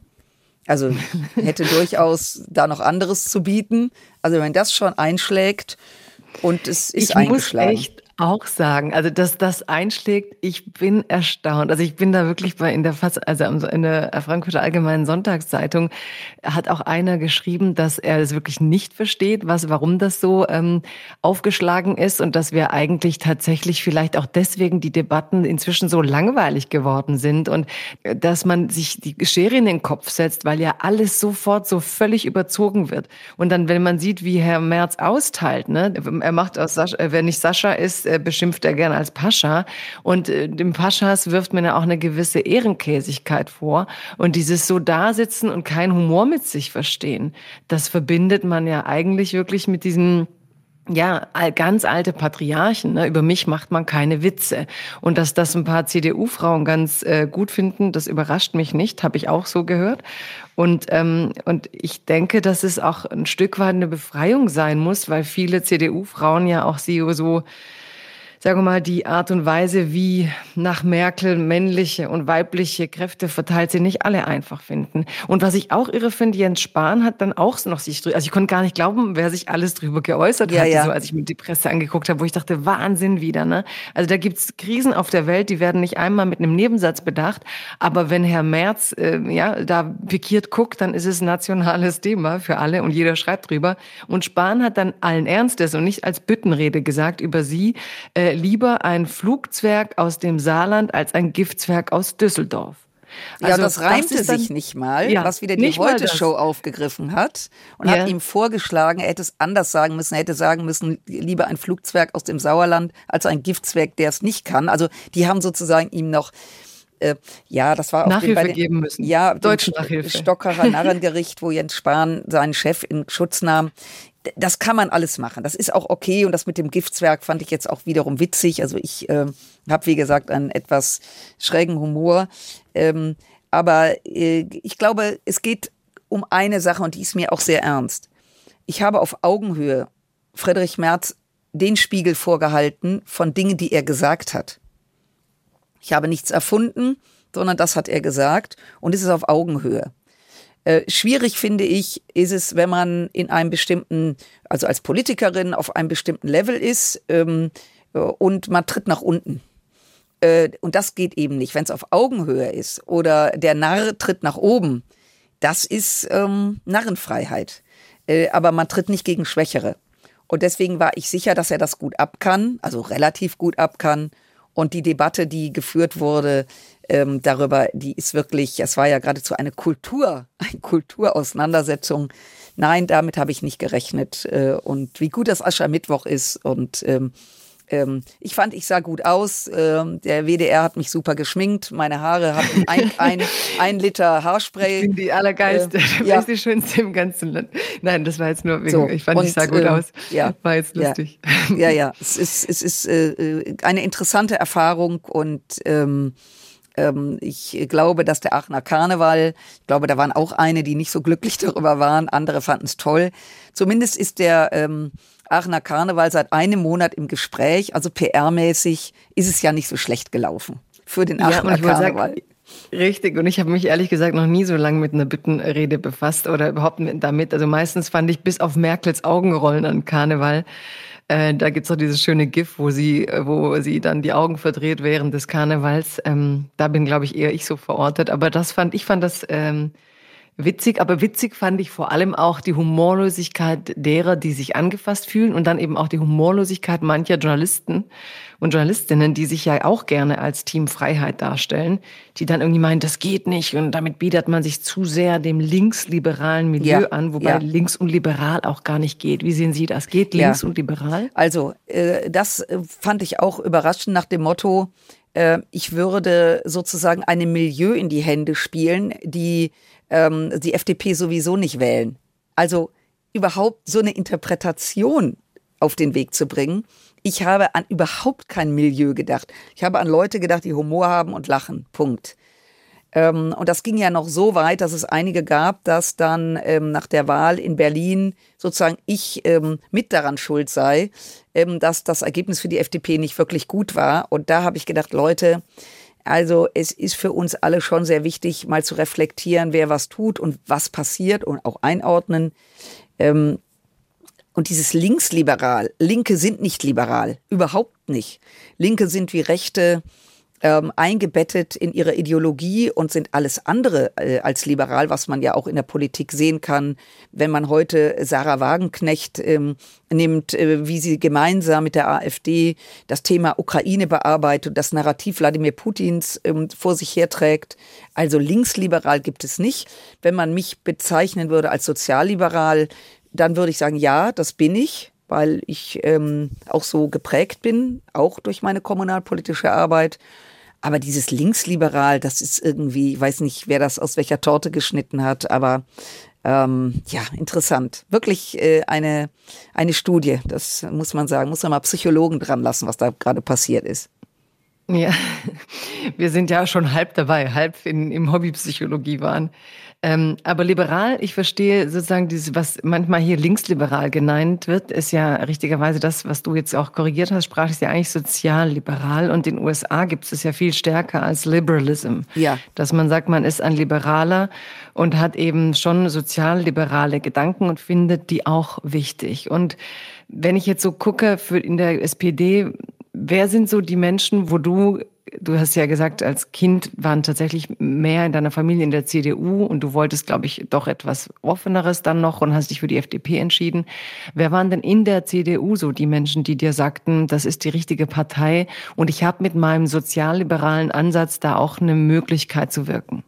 also hätte durchaus da noch anderes zu bieten. Also wenn das schon einschlägt, und es ist ich eingeschlagen. Muss echt auch sagen, also dass das einschlägt, ich bin erstaunt. Also ich bin da wirklich bei in der also in der Frankfurter Allgemeinen Sonntagszeitung hat auch einer geschrieben, dass er es wirklich nicht versteht, was, warum das so ähm, aufgeschlagen ist und dass wir eigentlich tatsächlich vielleicht auch deswegen die Debatten inzwischen so langweilig geworden sind und äh, dass man sich die Schere in den Kopf setzt, weil ja alles sofort so völlig überzogen wird. Und dann, wenn man sieht, wie Herr Merz austeilt, ne, er macht aus Sascha, äh, wer nicht Sascha ist, äh, beschimpft er gern als Pascha. Und äh, dem Paschas wirft man ja auch eine gewisse Ehrenkäsigkeit vor. Und dieses so dasitzen und keinen Humor mit sich verstehen, das verbindet man ja eigentlich wirklich mit diesem ja, ganz alte Patriarchen. Ne? Über mich macht man keine Witze. Und dass das ein paar CDU-Frauen ganz äh, gut finden, das überrascht mich nicht, habe ich auch so gehört. Und, ähm, und ich denke, dass es auch ein Stück weit eine Befreiung sein muss, weil viele CDU-Frauen ja auch sie so sagen wir mal, die Art und Weise, wie nach Merkel männliche und weibliche Kräfte verteilt sind, nicht alle einfach finden. Und was ich auch irre finde, Jens Spahn hat dann auch noch sich, also ich konnte gar nicht glauben, wer sich alles drüber geäußert ja, hat, ja. so als ich mir die Presse angeguckt habe, wo ich dachte, Wahnsinn wieder, ne? Also da gibt's Krisen auf der Welt, die werden nicht einmal mit einem Nebensatz bedacht, aber wenn Herr Merz, äh, ja, da pikiert guckt, dann ist es ein nationales Thema für alle und jeder schreibt drüber. Und Spahn hat dann allen Ernstes und nicht als Büttenrede gesagt über sie, äh, lieber ein Flugzwerg aus dem Saarland als ein Giftzwerg aus Düsseldorf. Also, ja, das reimte das sich nicht mal, ja, was wieder die Heute-Show aufgegriffen hat und ja. hat ihm vorgeschlagen, er hätte es anders sagen müssen, er hätte sagen müssen, lieber ein Flugzwerg aus dem Sauerland als ein Giftzwerg, der es nicht kann. Also die haben sozusagen ihm noch äh, ja, das war auch Nachhilfe den, geben müssen. Ja, Deutsche Nachhilfe. Stockerer Narrengericht, wo Jens Spahn seinen Chef in Schutz nahm das kann man alles machen. Das ist auch okay. Und das mit dem Giftzwerg fand ich jetzt auch wiederum witzig. Also ich äh, habe, wie gesagt, einen etwas schrägen Humor. Ähm, Aber äh, ich glaube, es geht um eine Sache und die ist mir auch sehr ernst. Ich habe auf Augenhöhe Friedrich Merz den Spiegel vorgehalten von Dingen, die er gesagt hat. Ich habe nichts erfunden, sondern das hat er gesagt und es ist auf Augenhöhe. Äh, schwierig finde ich, ist es, wenn man in einem bestimmten, also als Politikerin auf einem bestimmten Level ist ähm, und man tritt nach unten. Äh, und das geht eben nicht. Wenn es auf Augenhöhe ist oder der Narr tritt nach oben, das ist ähm, Narrenfreiheit. Äh, aber man tritt nicht gegen Schwächere. Und deswegen war ich sicher, dass er das gut ab kann, also relativ gut ab kann. Und die Debatte, die geführt wurde ähm, darüber, die ist wirklich, es war ja geradezu eine Kultur, eine Kulturauseinandersetzung. Nein, damit habe ich nicht gerechnet. Äh, und wie gut das Aschermittwoch ist und ähm, ähm, ich fand, ich sah gut aus. Ähm, der WDR hat mich super geschminkt. Meine Haare hatten ein, ein, ein Liter Haarspray. Ich bin die Allergeiste. Äh, ja. die schönste im ganzen Land. Nein, das war jetzt nur wegen, so, ich fand, und, ich sah gut äh, aus. Ja. War jetzt lustig. Ja, ja, ja. es ist, es ist äh, eine interessante Erfahrung und ähm, ähm, ich glaube, dass der Aachener Karneval, ich glaube, da waren auch eine, die nicht so glücklich darüber waren, andere fanden es toll. Zumindest ist der ähm, Aachener Karneval seit einem Monat im Gespräch. Also PR-mäßig ist es ja nicht so schlecht gelaufen für den Aachener ja, Karneval. Sagen, Richtig, und ich habe mich ehrlich gesagt noch nie so lange mit einer Bittenrede befasst oder überhaupt damit. Also meistens fand ich bis auf Merkels Augenrollen an Karneval. Äh, da gibt's doch dieses schöne GIF, wo sie, wo sie dann die Augen verdreht während des Karnevals. Ähm, da bin, glaube ich, eher ich so verortet. Aber das fand, ich fand das ähm, witzig, aber witzig fand ich vor allem auch die Humorlosigkeit derer, die sich angefasst fühlen und dann eben auch die Humorlosigkeit mancher Journalisten und Journalistinnen, die sich ja auch gerne als Team Freiheit darstellen, die dann irgendwie meinen, das geht nicht und damit bietet man sich zu sehr dem linksliberalen Milieu ja, an, wobei ja. links und liberal auch gar nicht geht. Wie sehen Sie das? Geht links ja. und liberal? Also, äh, das äh, fand ich auch überraschend nach dem Motto, äh, ich würde sozusagen einem Milieu in die Hände spielen, die ähm, die FDP sowieso nicht wählen. Also überhaupt so eine Interpretation auf den Weg zu bringen. Ich habe an überhaupt kein Milieu gedacht. Ich habe an Leute gedacht, die Humor haben und lachen. Punkt. Ähm, und das ging ja noch so weit, dass es einige gab, dass dann ähm, nach der Wahl in Berlin sozusagen ich ähm, mit daran schuld sei, ähm, dass das Ergebnis für die FDP nicht wirklich gut war. Und da habe ich gedacht, Leute, also es ist für uns alle schon sehr wichtig, mal zu reflektieren, wer was tut und was passiert und auch einordnen. Ähm, und dieses linksliberal, Linke sind nicht liberal, überhaupt nicht. Linke sind wie Rechte ähm, eingebettet in ihre Ideologie und sind alles andere äh, als liberal, was man ja auch in der Politik sehen kann, wenn man heute Sarah Wagenknecht ähm, nimmt, äh, wie sie gemeinsam mit der AfD das Thema Ukraine bearbeitet, das Narrativ Wladimir Putins ähm, vor sich herträgt. Also linksliberal gibt es nicht. Wenn man mich bezeichnen würde als sozialliberal, dann würde ich sagen, ja, das bin ich weil ich ähm, auch so geprägt bin, auch durch meine kommunalpolitische Arbeit. Aber dieses Linksliberal, das ist irgendwie, ich weiß nicht, wer das aus welcher Torte geschnitten hat, aber ähm, ja, interessant. Wirklich äh, eine, eine Studie, das muss man sagen. Muss man mal Psychologen dran lassen, was da gerade passiert ist. Ja, wir sind ja schon halb dabei, halb in, im Hobbypsychologie waren. Ähm, aber liberal, ich verstehe sozusagen dieses, was manchmal hier linksliberal genannt wird, ist ja richtigerweise das, was du jetzt auch korrigiert hast, sprach ist ja eigentlich sozialliberal und in den USA gibt es ja viel stärker als Liberalism. Ja. Dass man sagt, man ist ein Liberaler und hat eben schon sozialliberale Gedanken und findet die auch wichtig. Und wenn ich jetzt so gucke, für in der SPD, wer sind so die Menschen, wo du du hast ja gesagt, als Kind waren tatsächlich mehr in deiner Familie in der CDU und du wolltest, glaube ich, doch etwas offeneres dann noch und hast dich für die FDP entschieden. Wer waren denn in der CDU so die Menschen, die dir sagten, das ist die richtige Partei und ich habe mit meinem sozialliberalen Ansatz da auch eine Möglichkeit zu wirken?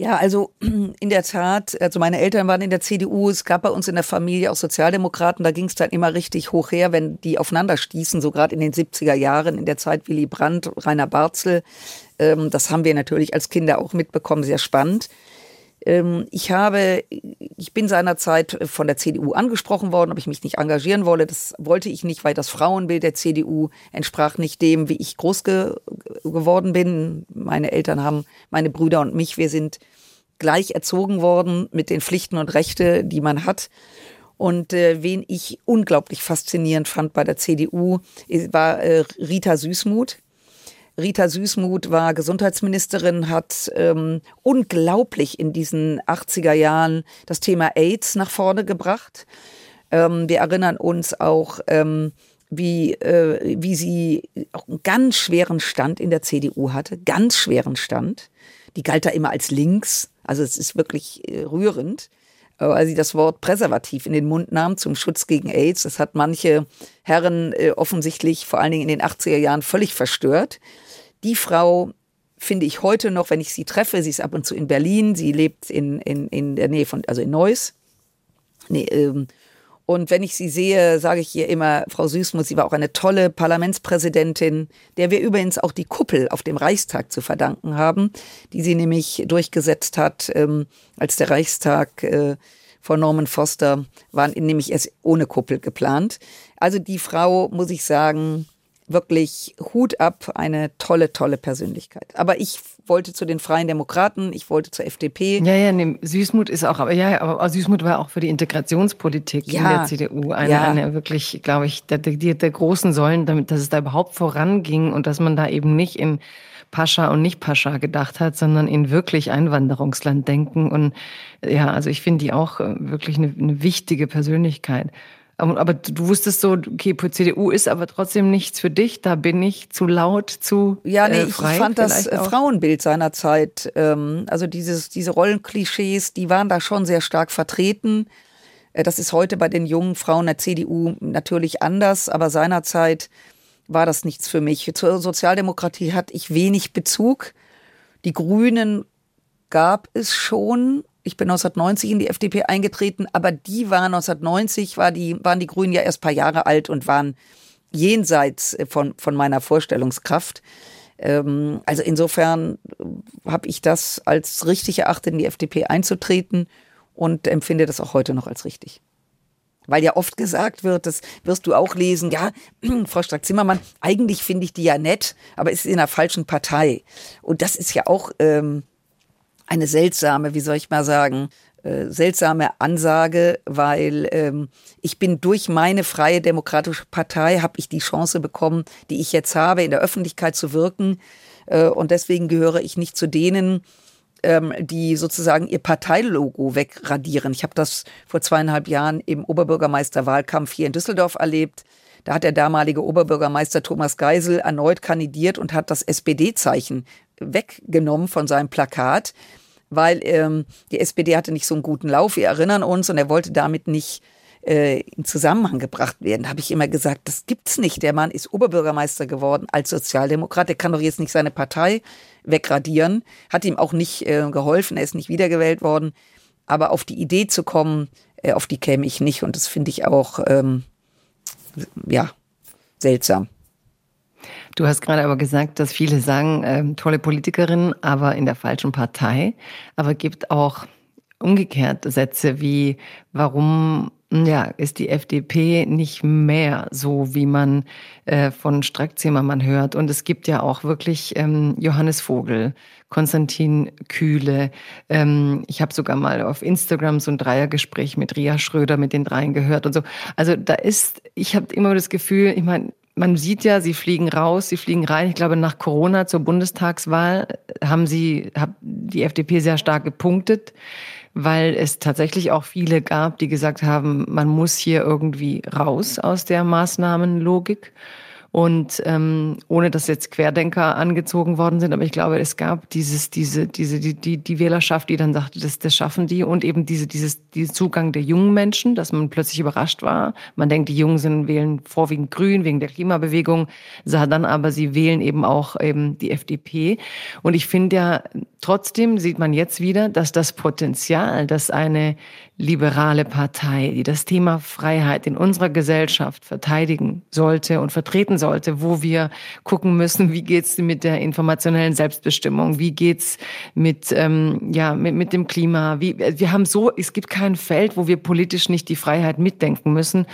Ja, also in der Tat, also meine Eltern waren in der CDU, es gab bei uns in der Familie auch Sozialdemokraten, da ging es dann immer richtig hoch her, wenn die aufeinander stießen, so gerade in den 70er Jahren, in der Zeit Willy Brandt, Rainer Barzel. Ähm, das haben wir natürlich als Kinder auch mitbekommen, sehr spannend. Ähm, ich habe, ich bin seinerzeit von der CDU angesprochen worden, ob ich mich nicht engagieren wolle. Das wollte ich nicht, weil das Frauenbild der CDU entsprach nicht dem, wie ich groß ge geworden bin. meine Eltern haben, meine Brüder und mich, wir sind gleich erzogen worden mit den Pflichten und Rechte, die man hat. Und äh, wen ich unglaublich faszinierend fand bei der CDU, war äh, Rita Süßmuth. Rita Süßmuth war Gesundheitsministerin, hat ähm, unglaublich in diesen 80er Jahren das Thema AIDS nach vorne gebracht. Ähm, wir erinnern uns auch, ähm, wie, äh, wie sie auch einen ganz schweren Stand in der CDU hatte, ganz schweren Stand. Die galt da immer als links, also es ist wirklich äh, rührend, weil sie das Wort Präservativ in den Mund nahm zum Schutz gegen AIDS. Das hat manche Herren äh, offensichtlich vor allen Dingen in den 80er Jahren völlig verstört. Die Frau finde ich heute noch, wenn ich sie treffe, sie ist ab und zu in Berlin, sie lebt in, in, in der Nähe von, also in Neuss. Nee, ähm, und wenn ich sie sehe, sage ich ihr immer, Frau Süßmuth, sie war auch eine tolle Parlamentspräsidentin, der wir übrigens auch die Kuppel auf dem Reichstag zu verdanken haben, die sie nämlich durchgesetzt hat, ähm, als der Reichstag äh, von Norman Foster war nämlich erst ohne Kuppel geplant. Also die Frau, muss ich sagen, wirklich Hut ab, eine tolle, tolle Persönlichkeit. Aber ich wollte zu den Freien Demokraten, ich wollte zur FDP. Ja, ja, nee, Süßmut ist auch, aber ja, aber Süßmut war auch für die Integrationspolitik ja, in der CDU eine, ja. eine wirklich, glaube ich, der, der, der großen Säulen, damit, dass es da überhaupt voranging und dass man da eben nicht in Pascha und nicht Pascha gedacht hat, sondern in wirklich Einwanderungsland denken. Und ja, also ich finde die auch äh, wirklich eine, eine wichtige Persönlichkeit. Aber du wusstest so, okay, CDU ist aber trotzdem nichts für dich, da bin ich zu laut, zu Ja, nee, äh, frei, ich fand das auch. Frauenbild seiner Zeit, ähm, also dieses, diese Rollenklischees, die waren da schon sehr stark vertreten. Äh, das ist heute bei den jungen Frauen der CDU natürlich anders, aber seinerzeit war das nichts für mich. Zur Sozialdemokratie hatte ich wenig Bezug. Die Grünen gab es schon, ich bin 1990 in die FDP eingetreten, aber die waren 1990, war die, waren die Grünen ja erst paar Jahre alt und waren jenseits von, von meiner Vorstellungskraft. Ähm, also insofern habe ich das als richtig erachtet, in die FDP einzutreten und empfinde das auch heute noch als richtig. Weil ja oft gesagt wird, das wirst du auch lesen, ja, Frau Strack-Zimmermann, eigentlich finde ich die ja nett, aber ist in einer falschen Partei. Und das ist ja auch ähm, eine seltsame, wie soll ich mal sagen, äh, seltsame Ansage, weil ähm, ich bin durch meine freie demokratische Partei habe ich die Chance bekommen, die ich jetzt habe, in der Öffentlichkeit zu wirken. Äh, und deswegen gehöre ich nicht zu denen, ähm, die sozusagen ihr Parteilogo wegradieren. Ich habe das vor zweieinhalb Jahren im Oberbürgermeisterwahlkampf hier in Düsseldorf erlebt. Da hat der damalige Oberbürgermeister Thomas Geisel erneut kandidiert und hat das SPD-Zeichen weggenommen von seinem Plakat weil ähm, die SPD hatte nicht so einen guten Lauf, wir erinnern uns, und er wollte damit nicht äh, in Zusammenhang gebracht werden. Da habe ich immer gesagt, das gibt's nicht. Der Mann ist Oberbürgermeister geworden als Sozialdemokrat. Der kann doch jetzt nicht seine Partei wegradieren. Hat ihm auch nicht äh, geholfen. Er ist nicht wiedergewählt worden. Aber auf die Idee zu kommen, äh, auf die käme ich nicht. Und das finde ich auch, ähm, ja, seltsam. Du hast gerade aber gesagt, dass viele sagen, äh, tolle Politikerin, aber in der falschen Partei. Aber gibt auch umgekehrt Sätze wie, warum ja, ist die FDP nicht mehr so, wie man äh, von Strack-Zimmermann hört. Und es gibt ja auch wirklich ähm, Johannes Vogel, Konstantin Kühle. Ähm, ich habe sogar mal auf Instagram so ein Dreiergespräch mit Ria Schröder mit den dreien gehört und so. Also da ist, ich habe immer das Gefühl, ich meine, man sieht ja, sie fliegen raus, sie fliegen rein. Ich glaube, nach Corona zur Bundestagswahl haben sie, hat die FDP sehr stark gepunktet, weil es tatsächlich auch viele gab, die gesagt haben, man muss hier irgendwie raus aus der Maßnahmenlogik. Und ähm, ohne dass jetzt Querdenker angezogen worden sind, aber ich glaube, es gab dieses, diese, diese, die, die, die Wählerschaft, die dann sagte, das, das schaffen die und eben diese, dieses, diesen Zugang der jungen Menschen, dass man plötzlich überrascht war. Man denkt, die Jungen sind wählen vorwiegend Grün wegen der Klimabewegung, sah dann aber, sie wählen eben auch eben die FDP. Und ich finde ja, trotzdem sieht man jetzt wieder, dass das Potenzial, dass eine liberale Partei, die das Thema Freiheit in unserer Gesellschaft verteidigen sollte und vertreten sollte, wo wir gucken müssen, wie geht's mit der informationellen Selbstbestimmung, wie geht's mit ähm, ja mit, mit dem Klima, wie wir haben so, es gibt kein Feld, wo wir politisch nicht die Freiheit mitdenken müssen.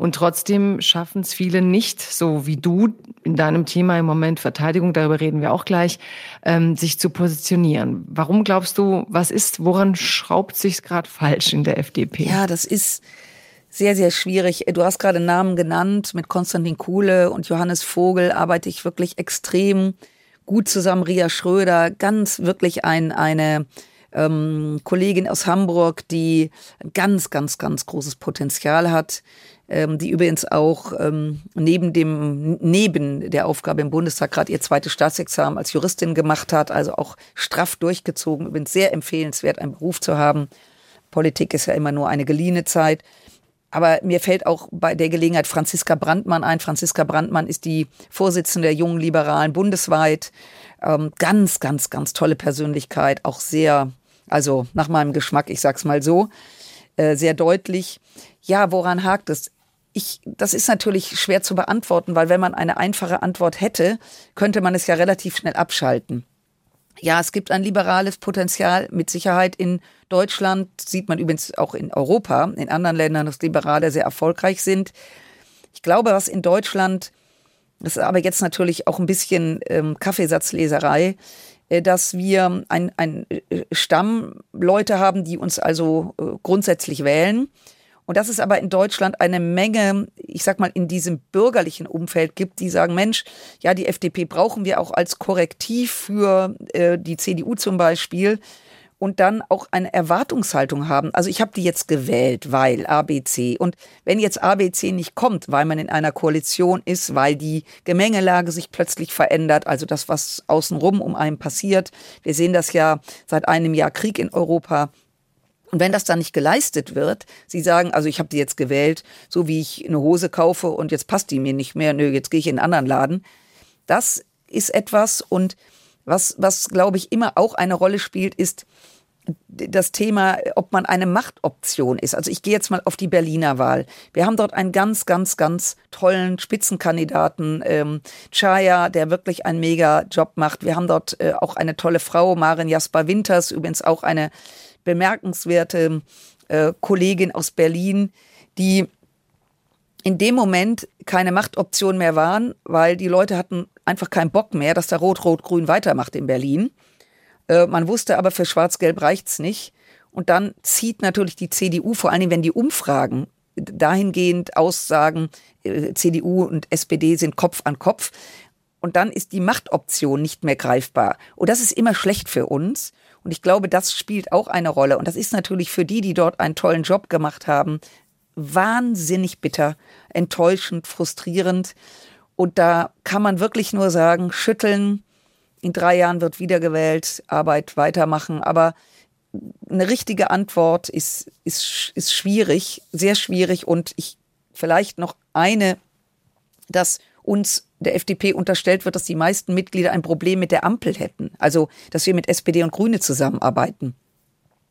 Und trotzdem schaffen es viele nicht, so wie du in deinem Thema im Moment Verteidigung, darüber reden wir auch gleich, ähm, sich zu positionieren. Warum glaubst du, was ist, woran schraubt sich gerade falsch in der FDP? Ja, das ist sehr, sehr schwierig. Du hast gerade Namen genannt. Mit Konstantin Kuhle und Johannes Vogel arbeite ich wirklich extrem gut zusammen. Ria Schröder, ganz wirklich ein, eine ähm, Kollegin aus Hamburg, die ganz, ganz, ganz großes Potenzial hat, ähm, die übrigens auch ähm, neben dem, neben der Aufgabe im Bundestag gerade ihr zweites Staatsexamen als Juristin gemacht hat, also auch straff durchgezogen, übrigens sehr empfehlenswert, einen Beruf zu haben. Politik ist ja immer nur eine geliehene Zeit. Aber mir fällt auch bei der Gelegenheit Franziska Brandmann ein. Franziska Brandmann ist die Vorsitzende der Jungen Liberalen bundesweit. Ähm, ganz, ganz, ganz tolle Persönlichkeit, auch sehr, also nach meinem Geschmack, ich sag's mal so, äh, sehr deutlich. Ja, woran hakt es? Ich, das ist natürlich schwer zu beantworten, weil wenn man eine einfache Antwort hätte, könnte man es ja relativ schnell abschalten. Ja, es gibt ein liberales Potenzial mit Sicherheit in Deutschland, sieht man übrigens auch in Europa, in anderen Ländern, dass Liberale sehr erfolgreich sind. Ich glaube, was in Deutschland, das ist aber jetzt natürlich auch ein bisschen ähm, Kaffeesatzleserei, äh, dass wir ein, ein äh, Stamm Leute haben, die uns also äh, grundsätzlich wählen und dass es aber in Deutschland eine Menge, ich sag mal, in diesem bürgerlichen Umfeld gibt, die sagen, Mensch, ja, die FDP brauchen wir auch als Korrektiv für äh, die CDU zum Beispiel und dann auch eine Erwartungshaltung haben. Also ich habe die jetzt gewählt, weil ABC. Und wenn jetzt ABC nicht kommt, weil man in einer Koalition ist, weil die Gemengelage sich plötzlich verändert, also das, was außenrum um einen passiert. Wir sehen das ja seit einem Jahr Krieg in Europa. Und wenn das dann nicht geleistet wird, Sie sagen, also ich habe die jetzt gewählt, so wie ich eine Hose kaufe und jetzt passt die mir nicht mehr, nö, jetzt gehe ich in einen anderen Laden. Das ist etwas und was, was glaube ich immer auch eine Rolle spielt, ist das Thema, ob man eine Machtoption ist. Also ich gehe jetzt mal auf die Berliner Wahl. Wir haben dort einen ganz, ganz, ganz tollen Spitzenkandidaten, ähm, Chaya, der wirklich einen mega Job macht. Wir haben dort äh, auch eine tolle Frau, Marin Jasper Winters, übrigens auch eine bemerkenswerte äh, Kollegin aus Berlin, die in dem Moment keine Machtoption mehr waren, weil die Leute hatten einfach keinen Bock mehr, dass der Rot-Rot-Grün weitermacht in Berlin. Äh, man wusste aber, für Schwarz-Gelb reicht's nicht. Und dann zieht natürlich die CDU, vor Dingen, wenn die Umfragen dahingehend aussagen, äh, CDU und SPD sind Kopf an Kopf. Und dann ist die Machtoption nicht mehr greifbar. Und das ist immer schlecht für uns. Und ich glaube, das spielt auch eine Rolle. Und das ist natürlich für die, die dort einen tollen Job gemacht haben, wahnsinnig bitter, enttäuschend, frustrierend. Und da kann man wirklich nur sagen, schütteln, in drei Jahren wird wiedergewählt, Arbeit weitermachen. Aber eine richtige Antwort ist, ist, ist schwierig, sehr schwierig. Und ich vielleicht noch eine, dass uns der FDP unterstellt wird, dass die meisten Mitglieder ein Problem mit der Ampel hätten. Also, dass wir mit SPD und Grüne zusammenarbeiten.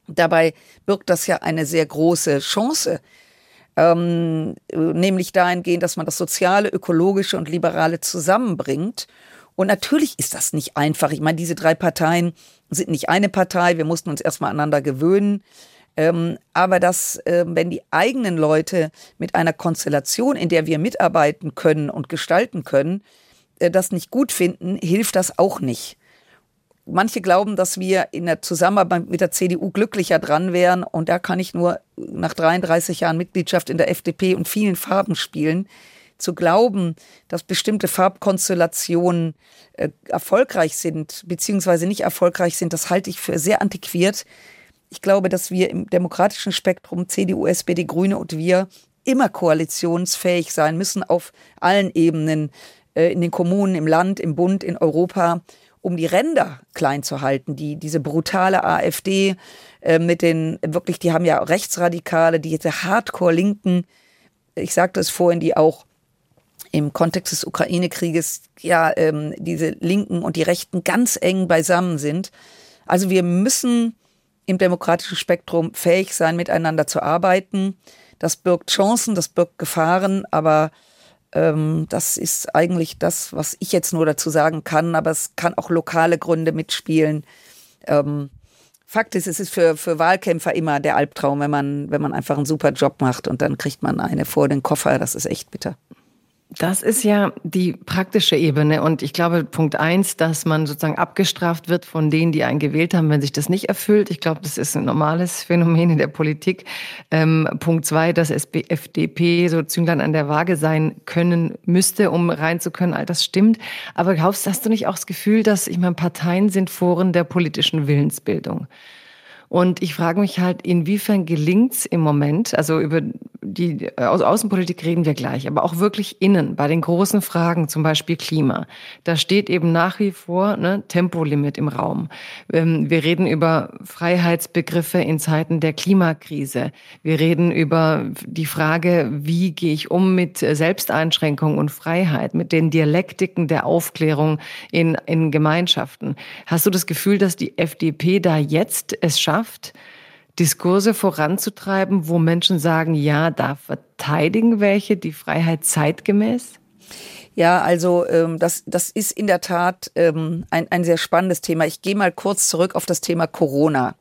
Dabei birgt das ja eine sehr große Chance, ähm, nämlich dahingehend, dass man das Soziale, Ökologische und Liberale zusammenbringt. Und natürlich ist das nicht einfach. Ich meine, diese drei Parteien sind nicht eine Partei. Wir mussten uns erstmal aneinander gewöhnen. Ähm, aber dass, äh, wenn die eigenen Leute mit einer Konstellation, in der wir mitarbeiten können und gestalten können, äh, das nicht gut finden, hilft das auch nicht. Manche glauben, dass wir in der Zusammenarbeit mit der CDU glücklicher dran wären. Und da kann ich nur nach 33 Jahren Mitgliedschaft in der FDP und vielen Farben spielen, zu glauben, dass bestimmte Farbkonstellationen äh, erfolgreich sind, beziehungsweise nicht erfolgreich sind, das halte ich für sehr antiquiert. Ich glaube, dass wir im demokratischen Spektrum CDU, SPD, Grüne und wir immer koalitionsfähig sein müssen auf allen Ebenen, äh, in den Kommunen, im Land, im Bund, in Europa, um die Ränder klein zu halten. Die, diese brutale AfD äh, mit den, wirklich, die haben ja Rechtsradikale, die jetzt Hardcore-Linken, ich sagte es vorhin, die auch im Kontext des Ukraine-Krieges ja ähm, diese Linken und die Rechten ganz eng beisammen sind. Also wir müssen im demokratischen Spektrum fähig sein, miteinander zu arbeiten. Das birgt Chancen, das birgt Gefahren, aber ähm, das ist eigentlich das, was ich jetzt nur dazu sagen kann. Aber es kann auch lokale Gründe mitspielen. Ähm, Fakt ist, es ist für, für Wahlkämpfer immer der Albtraum, wenn man, wenn man einfach einen super Job macht und dann kriegt man eine vor den Koffer. Das ist echt bitter. Das ist ja die praktische Ebene. Und ich glaube, Punkt eins, dass man sozusagen abgestraft wird von denen, die einen gewählt haben, wenn sich das nicht erfüllt. Ich glaube, das ist ein normales Phänomen in der Politik. Ähm, Punkt zwei, dass FDP so Zünglein an der Waage sein können müsste, um rein zu können. All das stimmt. Aber glaubst, hast du nicht auch das Gefühl, dass, ich meine, Parteien sind Foren der politischen Willensbildung? Und ich frage mich halt, inwiefern gelingt's im Moment, also über die Au Außenpolitik reden wir gleich, aber auch wirklich innen, bei den großen Fragen, zum Beispiel Klima. Da steht eben nach wie vor ne, Tempolimit im Raum. Ähm, wir reden über Freiheitsbegriffe in Zeiten der Klimakrise. Wir reden über die Frage, wie gehe ich um mit Selbsteinschränkung und Freiheit, mit den Dialektiken der Aufklärung in, in Gemeinschaften. Hast du das Gefühl, dass die FDP da jetzt es schafft, schafft, Diskurse voranzutreiben, wo Menschen sagen, ja, da verteidigen welche die Freiheit zeitgemäß? Ja, also ähm, das, das ist in der Tat ähm, ein, ein sehr spannendes Thema. Ich gehe mal kurz zurück auf das Thema Corona.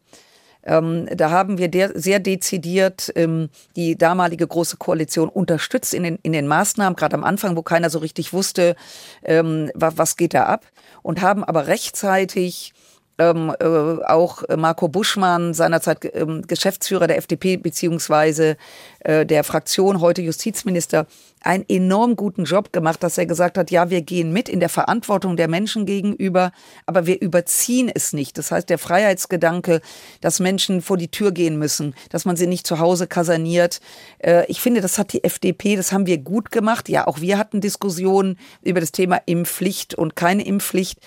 Ähm, da haben wir sehr dezidiert ähm, die damalige große Koalition unterstützt in den, in den Maßnahmen, gerade am Anfang, wo keiner so richtig wusste, ähm, was, was geht da ab, und haben aber rechtzeitig ähm, äh, auch Marco Buschmann, seinerzeit ähm, Geschäftsführer der FDP beziehungsweise äh, der Fraktion, heute Justizminister, einen enorm guten Job gemacht, dass er gesagt hat, ja, wir gehen mit in der Verantwortung der Menschen gegenüber, aber wir überziehen es nicht. Das heißt, der Freiheitsgedanke, dass Menschen vor die Tür gehen müssen, dass man sie nicht zu Hause kaserniert. Äh, ich finde, das hat die FDP, das haben wir gut gemacht. Ja, auch wir hatten Diskussionen über das Thema Impfpflicht und keine Impfpflicht.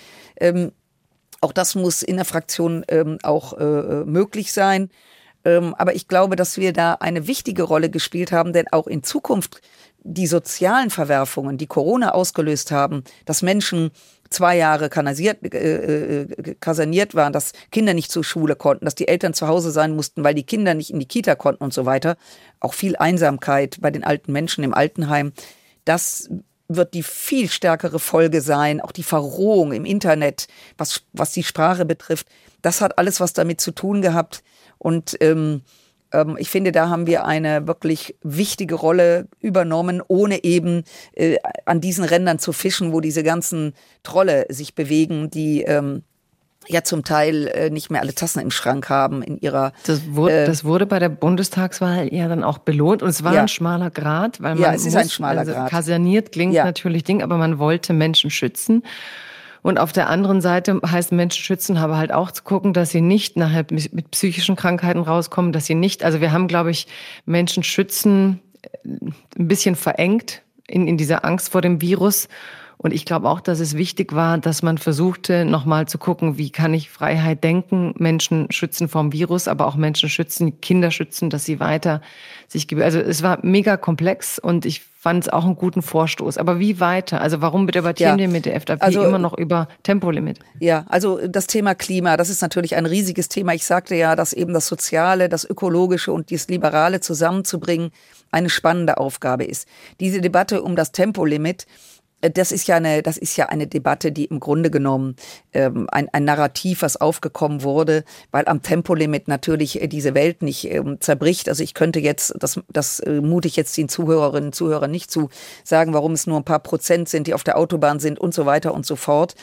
Auch das muss in der Fraktion ähm, auch äh, äh, möglich sein. Ähm, aber ich glaube, dass wir da eine wichtige Rolle gespielt haben, denn auch in Zukunft die sozialen Verwerfungen, die Corona ausgelöst haben, dass Menschen zwei Jahre kanasiert, äh, äh, kaserniert waren, dass Kinder nicht zur Schule konnten, dass die Eltern zu Hause sein mussten, weil die Kinder nicht in die Kita konnten und so weiter. Auch viel Einsamkeit bei den alten Menschen im Altenheim. Das wird die viel stärkere Folge sein, auch die Verrohung im Internet, was, was die Sprache betrifft. Das hat alles was damit zu tun gehabt. Und ähm, ähm, ich finde, da haben wir eine wirklich wichtige Rolle übernommen, ohne eben äh, an diesen Rändern zu fischen, wo diese ganzen Trolle sich bewegen, die ähm, ja zum Teil äh, nicht mehr alle Tassen im Schrank haben in ihrer. Das wurde, äh, das wurde bei der Bundestagswahl ja dann auch belohnt und es war ja. ein schmaler Grad, weil man ja, es ist muss, ein schmaler also Grad. kaserniert klingt ja. natürlich Ding, aber man wollte Menschen schützen. Und auf der anderen Seite heißt Menschen schützen, aber halt auch zu gucken, dass sie nicht nachher mit psychischen Krankheiten rauskommen, dass sie nicht, also wir haben, glaube ich, Menschen schützen äh, ein bisschen verengt in, in dieser Angst vor dem Virus und ich glaube auch, dass es wichtig war, dass man versuchte, nochmal zu gucken, wie kann ich Freiheit denken, Menschen schützen vom Virus, aber auch Menschen schützen, Kinder schützen, dass sie weiter sich geben. Also es war mega komplex und ich fand es auch einen guten Vorstoß. Aber wie weiter? Also warum debattieren ja. wir mit der FDP also, immer noch über Tempolimit? Ja, also das Thema Klima, das ist natürlich ein riesiges Thema. Ich sagte ja, dass eben das Soziale, das Ökologische und das Liberale zusammenzubringen eine spannende Aufgabe ist. Diese Debatte um das Tempolimit, das ist ja eine, das ist ja eine Debatte, die im Grunde genommen ähm, ein, ein Narrativ, was aufgekommen wurde, weil am Tempolimit natürlich äh, diese Welt nicht ähm, zerbricht. Also ich könnte jetzt, das, das äh, mute ich jetzt den Zuhörerinnen und Zuhörern nicht zu, sagen, warum es nur ein paar Prozent sind, die auf der Autobahn sind und so weiter und so fort.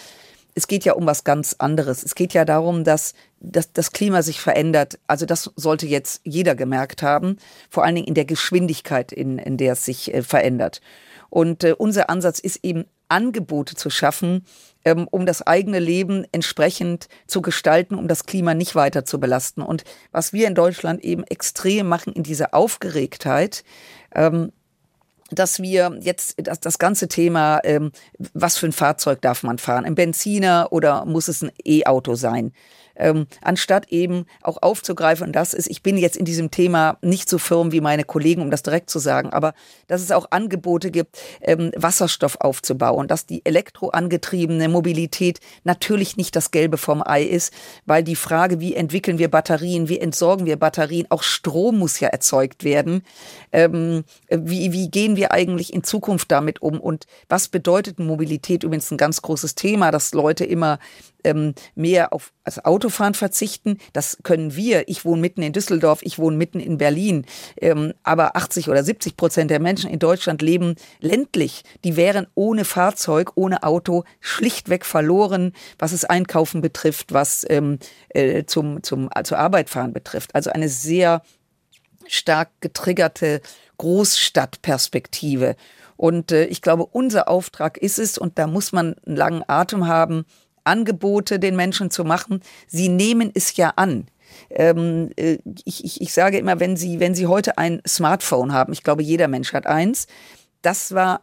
Es geht ja um was ganz anderes. Es geht ja darum, dass, dass das Klima sich verändert. Also das sollte jetzt jeder gemerkt haben, vor allen Dingen in der Geschwindigkeit, in, in der es sich äh, verändert. Und äh, unser Ansatz ist eben, Angebote zu schaffen, ähm, um das eigene Leben entsprechend zu gestalten, um das Klima nicht weiter zu belasten. Und was wir in Deutschland eben extrem machen in dieser Aufgeregtheit, ähm, dass wir jetzt das, das ganze Thema, ähm, was für ein Fahrzeug darf man fahren, ein Benziner oder muss es ein E-Auto sein? Ähm, anstatt eben auch aufzugreifen. Und das ist, ich bin jetzt in diesem Thema nicht so firm wie meine Kollegen, um das direkt zu sagen, aber dass es auch Angebote gibt, ähm, Wasserstoff aufzubauen, dass die elektroangetriebene Mobilität natürlich nicht das Gelbe vom Ei ist, weil die Frage, wie entwickeln wir Batterien, wie entsorgen wir Batterien, auch Strom muss ja erzeugt werden. Ähm, wie, wie gehen wir eigentlich in Zukunft damit um und was bedeutet Mobilität? Übrigens ein ganz großes Thema, dass Leute immer ähm, mehr auf das Autofahren verzichten. Das können wir. Ich wohne mitten in Düsseldorf, ich wohne mitten in Berlin. Ähm, aber 80 oder 70 Prozent der Menschen in Deutschland leben ländlich. Die wären ohne Fahrzeug, ohne Auto schlichtweg verloren, was es Einkaufen betrifft, was ähm, äh, zum, zum, zur Arbeit fahren betrifft. Also eine sehr stark getriggerte Großstadtperspektive. Und äh, ich glaube, unser Auftrag ist es, und da muss man einen langen Atem haben, Angebote den Menschen zu machen. Sie nehmen es ja an. Ähm, äh, ich, ich, ich sage immer, wenn Sie, wenn Sie heute ein Smartphone haben, ich glaube, jeder Mensch hat eins, das war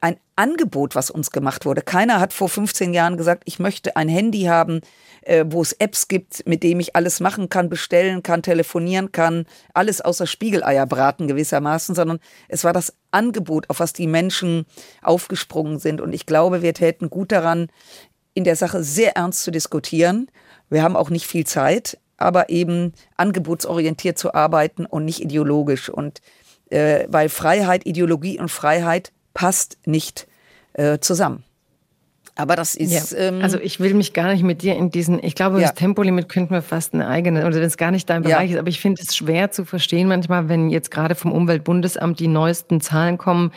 ein Angebot, was uns gemacht wurde. Keiner hat vor 15 Jahren gesagt, ich möchte ein Handy haben, äh, wo es Apps gibt, mit dem ich alles machen kann, bestellen kann, telefonieren kann, alles außer Spiegeleier braten gewissermaßen, sondern es war das Angebot, auf was die Menschen aufgesprungen sind. Und ich glaube, wir täten gut daran, in der Sache sehr ernst zu diskutieren. Wir haben auch nicht viel Zeit, aber eben angebotsorientiert zu arbeiten und nicht ideologisch. Und äh, weil Freiheit, Ideologie und Freiheit passt nicht äh, zusammen. Aber das ist. Ja. Ähm, also ich will mich gar nicht mit dir in diesen, ich glaube, ja. das Tempolimit könnten wir fast eine eigene, oder wenn es gar nicht dein Bereich ja. ist, aber ich finde es schwer zu verstehen manchmal, wenn jetzt gerade vom Umweltbundesamt die neuesten Zahlen kommen,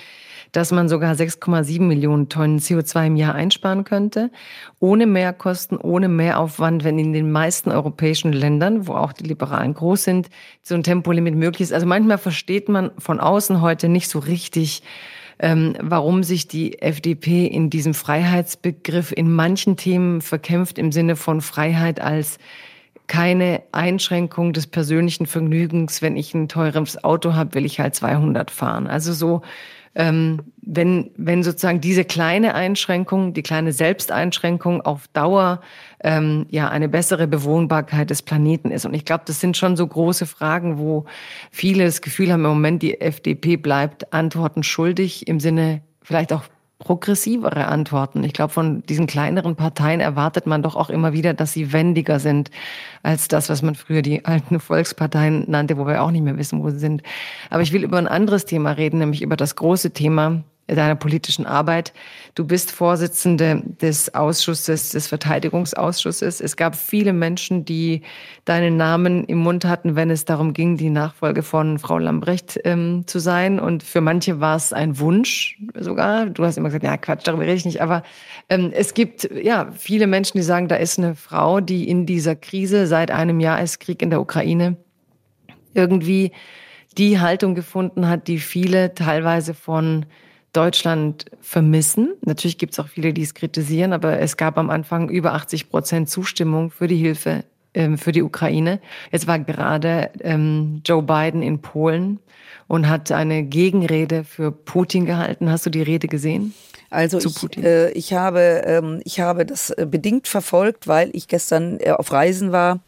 dass man sogar 6,7 Millionen Tonnen CO2 im Jahr einsparen könnte, ohne Mehrkosten, ohne Mehraufwand, wenn in den meisten europäischen Ländern, wo auch die Liberalen groß sind, so ein Tempolimit möglich ist. Also manchmal versteht man von außen heute nicht so richtig, ähm, warum sich die FDP in diesem Freiheitsbegriff in manchen Themen verkämpft im Sinne von Freiheit als keine Einschränkung des persönlichen Vergnügens. Wenn ich ein teures Auto habe, will ich halt 200 fahren. Also so ähm, wenn, wenn sozusagen diese kleine Einschränkung, die kleine Selbsteinschränkung auf Dauer ähm, ja eine bessere Bewohnbarkeit des Planeten ist. Und ich glaube, das sind schon so große Fragen, wo viele das Gefühl haben, im Moment die FDP bleibt Antworten schuldig im Sinne vielleicht auch progressivere Antworten. Ich glaube, von diesen kleineren Parteien erwartet man doch auch immer wieder, dass sie wendiger sind als das, was man früher die alten Volksparteien nannte, wo wir auch nicht mehr wissen, wo sie sind. Aber ich will über ein anderes Thema reden, nämlich über das große Thema deiner politischen Arbeit. Du bist Vorsitzende des Ausschusses, des Verteidigungsausschusses. Es gab viele Menschen, die deinen Namen im Mund hatten, wenn es darum ging, die Nachfolge von Frau Lambrecht ähm, zu sein. Und für manche war es ein Wunsch sogar. Du hast immer gesagt, ja Quatsch, darüber rede ich nicht. Aber ähm, es gibt ja viele Menschen, die sagen, da ist eine Frau, die in dieser Krise seit einem Jahr ist Krieg in der Ukraine irgendwie die Haltung gefunden hat, die viele teilweise von Deutschland vermissen. Natürlich gibt es auch viele, die es kritisieren, aber es gab am Anfang über 80 Prozent Zustimmung für die Hilfe ähm, für die Ukraine. Jetzt war gerade ähm, Joe Biden in Polen und hat eine Gegenrede für Putin gehalten. Hast du die Rede gesehen? Also ich, äh, ich, habe, ähm, ich habe das äh, bedingt verfolgt, weil ich gestern äh, auf Reisen war.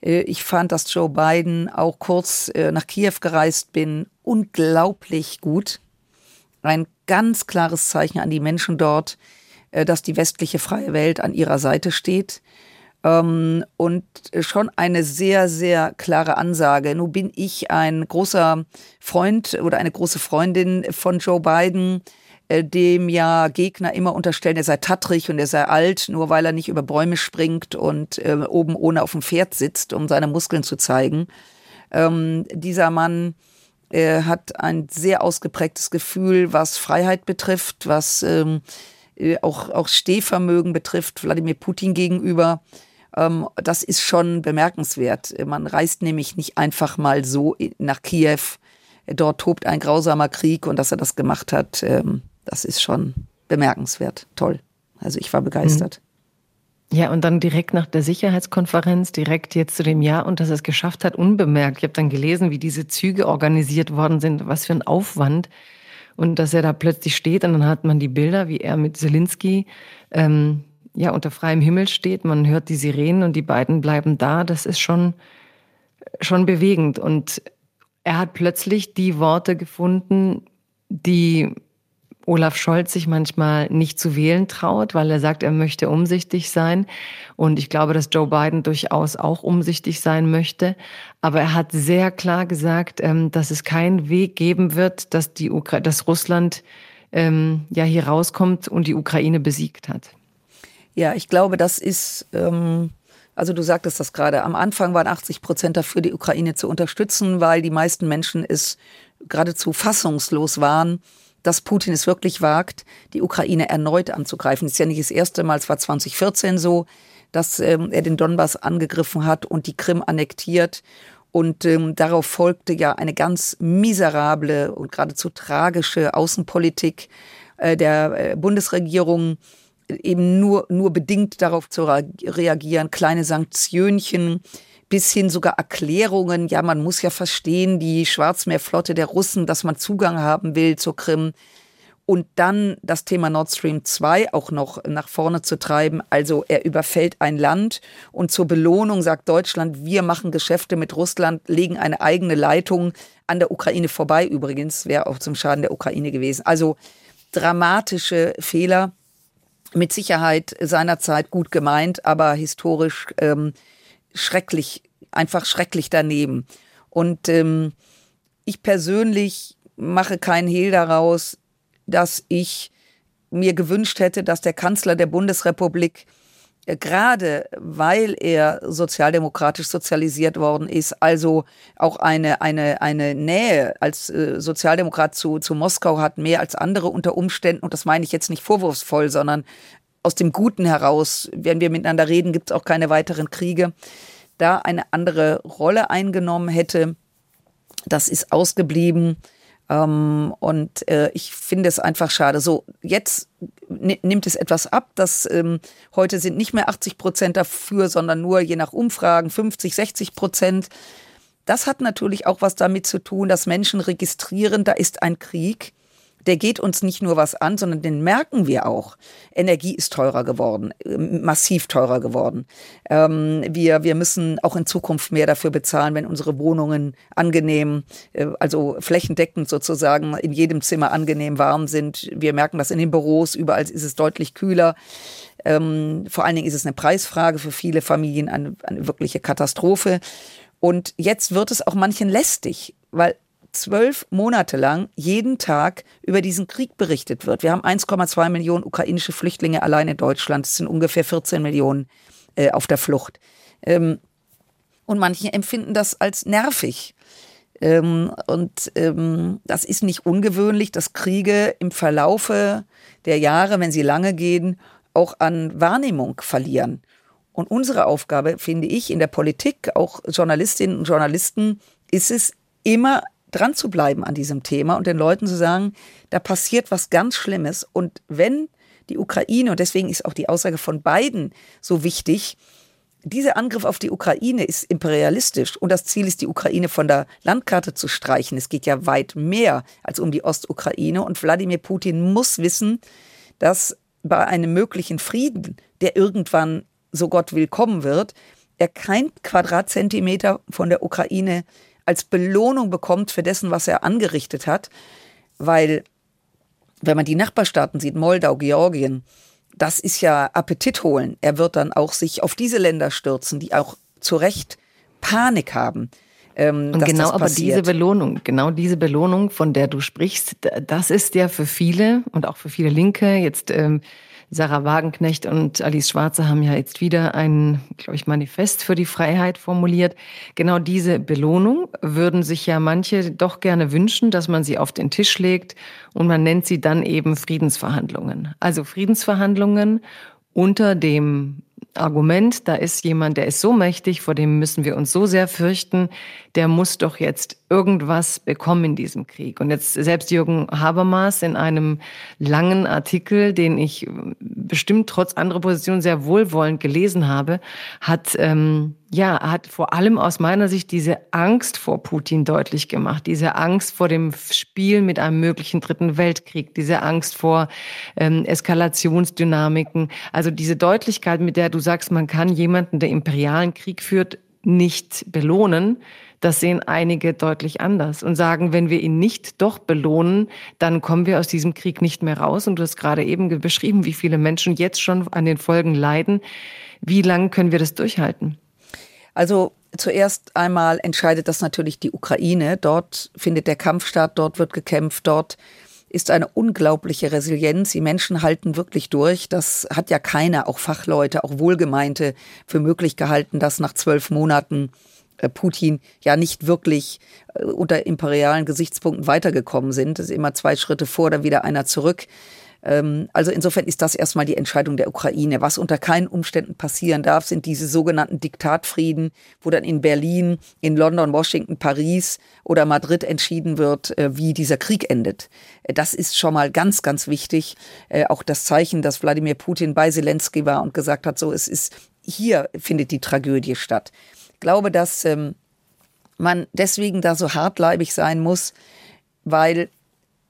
Äh, ich fand, dass Joe Biden auch kurz äh, nach Kiew gereist bin, unglaublich gut ein ganz klares Zeichen an die Menschen dort, äh, dass die westliche freie Welt an ihrer Seite steht. Ähm, und schon eine sehr, sehr klare Ansage. Nun bin ich ein großer Freund oder eine große Freundin von Joe Biden, äh, dem ja Gegner immer unterstellen, er sei tattrig und er sei alt, nur weil er nicht über Bäume springt und äh, oben ohne auf dem Pferd sitzt, um seine Muskeln zu zeigen. Ähm, dieser Mann er hat ein sehr ausgeprägtes Gefühl, was Freiheit betrifft, was ähm, äh, auch, auch Stehvermögen betrifft, Wladimir Putin gegenüber. Ähm, das ist schon bemerkenswert. Man reist nämlich nicht einfach mal so nach Kiew. Dort tobt ein grausamer Krieg und dass er das gemacht hat, ähm, das ist schon bemerkenswert. Toll. Also ich war begeistert. Ja, und dann direkt nach der Sicherheitskonferenz, direkt jetzt zu dem Jahr und dass er es geschafft hat, unbemerkt. Ich habe dann gelesen, wie diese Züge organisiert worden sind, was für ein Aufwand. Und dass er da plötzlich steht und dann hat man die Bilder, wie er mit Zelensky ähm, ja unter freiem Himmel steht. Man hört die Sirenen und die beiden bleiben da. Das ist schon, schon bewegend. Und er hat plötzlich die Worte gefunden, die Olaf Scholz sich manchmal nicht zu wählen traut, weil er sagt, er möchte umsichtig sein. Und ich glaube, dass Joe Biden durchaus auch umsichtig sein möchte. Aber er hat sehr klar gesagt, ähm, dass es keinen Weg geben wird, dass, die Ukra dass Russland ähm, ja hier rauskommt und die Ukraine besiegt hat. Ja, ich glaube, das ist, ähm, also du sagtest das gerade, am Anfang waren 80 Prozent dafür, die Ukraine zu unterstützen, weil die meisten Menschen es geradezu fassungslos waren, dass Putin es wirklich wagt, die Ukraine erneut anzugreifen. Das ist ja nicht das erste Mal, es war 2014 so, dass ähm, er den Donbass angegriffen hat und die Krim annektiert. Und ähm, darauf folgte ja eine ganz miserable und geradezu tragische Außenpolitik äh, der äh, Bundesregierung, eben nur, nur bedingt darauf zu reagieren, kleine Sanktionchen, bis hin sogar Erklärungen, ja, man muss ja verstehen, die Schwarzmeerflotte der Russen, dass man Zugang haben will zur Krim. Und dann das Thema Nord Stream 2 auch noch nach vorne zu treiben. Also er überfällt ein Land und zur Belohnung sagt Deutschland, wir machen Geschäfte mit Russland, legen eine eigene Leitung an der Ukraine vorbei. Übrigens wäre auch zum Schaden der Ukraine gewesen. Also dramatische Fehler, mit Sicherheit seinerzeit gut gemeint, aber historisch ähm, schrecklich, einfach schrecklich daneben. Und ähm, ich persönlich mache keinen Hehl daraus, dass ich mir gewünscht hätte, dass der Kanzler der Bundesrepublik äh, gerade weil er sozialdemokratisch sozialisiert worden ist, also auch eine, eine, eine Nähe als äh, Sozialdemokrat zu, zu Moskau hat, mehr als andere unter Umständen, und das meine ich jetzt nicht vorwurfsvoll, sondern aus dem Guten heraus, wenn wir miteinander reden, gibt es auch keine weiteren Kriege, da eine andere Rolle eingenommen hätte. Das ist ausgeblieben. Ähm, und äh, ich finde es einfach schade. So, jetzt nimmt es etwas ab. dass ähm, heute sind nicht mehr 80 Prozent dafür, sondern nur je nach Umfragen 50, 60 Prozent. Das hat natürlich auch was damit zu tun, dass Menschen registrieren, da ist ein Krieg der geht uns nicht nur was an, sondern den merken wir auch. Energie ist teurer geworden, massiv teurer geworden. Ähm, wir, wir müssen auch in Zukunft mehr dafür bezahlen, wenn unsere Wohnungen angenehm, äh, also flächendeckend sozusagen in jedem Zimmer angenehm warm sind. Wir merken das in den Büros, überall ist es deutlich kühler. Ähm, vor allen Dingen ist es eine Preisfrage für viele Familien, eine, eine wirkliche Katastrophe. Und jetzt wird es auch manchen lästig, weil zwölf Monate lang jeden Tag über diesen Krieg berichtet wird. Wir haben 1,2 Millionen ukrainische Flüchtlinge allein in Deutschland. Es sind ungefähr 14 Millionen äh, auf der Flucht. Ähm, und manche empfinden das als nervig. Ähm, und ähm, das ist nicht ungewöhnlich, dass Kriege im Verlaufe der Jahre, wenn sie lange gehen, auch an Wahrnehmung verlieren. Und unsere Aufgabe, finde ich, in der Politik, auch Journalistinnen und Journalisten, ist es, immer dran zu bleiben an diesem Thema und den Leuten zu sagen, da passiert was ganz Schlimmes. Und wenn die Ukraine, und deswegen ist auch die Aussage von beiden so wichtig, dieser Angriff auf die Ukraine ist imperialistisch und das Ziel ist, die Ukraine von der Landkarte zu streichen. Es geht ja weit mehr als um die Ostukraine und Wladimir Putin muss wissen, dass bei einem möglichen Frieden, der irgendwann, so Gott will, kommen wird, er kein Quadratzentimeter von der Ukraine als Belohnung bekommt für dessen, was er angerichtet hat. Weil, wenn man die Nachbarstaaten sieht, Moldau, Georgien, das ist ja Appetit holen. Er wird dann auch sich auf diese Länder stürzen, die auch zu Recht Panik haben. Ähm, und genau aber diese Belohnung, genau diese Belohnung, von der du sprichst, das ist ja für viele und auch für viele Linke jetzt ähm, Sarah Wagenknecht und Alice Schwarze haben ja jetzt wieder ein, glaube ich, Manifest für die Freiheit formuliert. Genau diese Belohnung würden sich ja manche doch gerne wünschen, dass man sie auf den Tisch legt und man nennt sie dann eben Friedensverhandlungen. Also Friedensverhandlungen unter dem Argument, da ist jemand, der ist so mächtig, vor dem müssen wir uns so sehr fürchten, der muss doch jetzt irgendwas bekommen in diesem Krieg. Und jetzt selbst Jürgen Habermas in einem langen Artikel, den ich bestimmt trotz anderer Positionen sehr wohlwollend gelesen habe, hat ähm, ja hat vor allem aus meiner Sicht diese Angst vor Putin deutlich gemacht, diese Angst vor dem Spiel mit einem möglichen dritten Weltkrieg, diese Angst vor ähm, Eskalationsdynamiken, also diese Deutlichkeit, mit der du sagst, man kann jemanden, der imperialen Krieg führt, nicht belohnen, das sehen einige deutlich anders und sagen, wenn wir ihn nicht doch belohnen, dann kommen wir aus diesem Krieg nicht mehr raus. Und du hast gerade eben beschrieben, wie viele Menschen jetzt schon an den Folgen leiden. Wie lange können wir das durchhalten? Also zuerst einmal entscheidet das natürlich die Ukraine. Dort findet der Kampf statt, dort wird gekämpft, dort ist eine unglaubliche Resilienz. Die Menschen halten wirklich durch. Das hat ja keiner, auch Fachleute, auch Wohlgemeinte, für möglich gehalten, dass nach zwölf Monaten Putin ja nicht wirklich äh, unter imperialen Gesichtspunkten weitergekommen sind. Es ist immer zwei Schritte vor, dann wieder einer zurück. Ähm, also insofern ist das erstmal die Entscheidung der Ukraine. Was unter keinen Umständen passieren darf, sind diese sogenannten Diktatfrieden, wo dann in Berlin, in London, Washington, Paris oder Madrid entschieden wird, äh, wie dieser Krieg endet. Das ist schon mal ganz, ganz wichtig. Auch das Zeichen, dass Wladimir Putin bei Zelensky war und gesagt hat, so, es ist hier findet die Tragödie statt glaube, dass ähm, man deswegen da so hartleibig sein muss, weil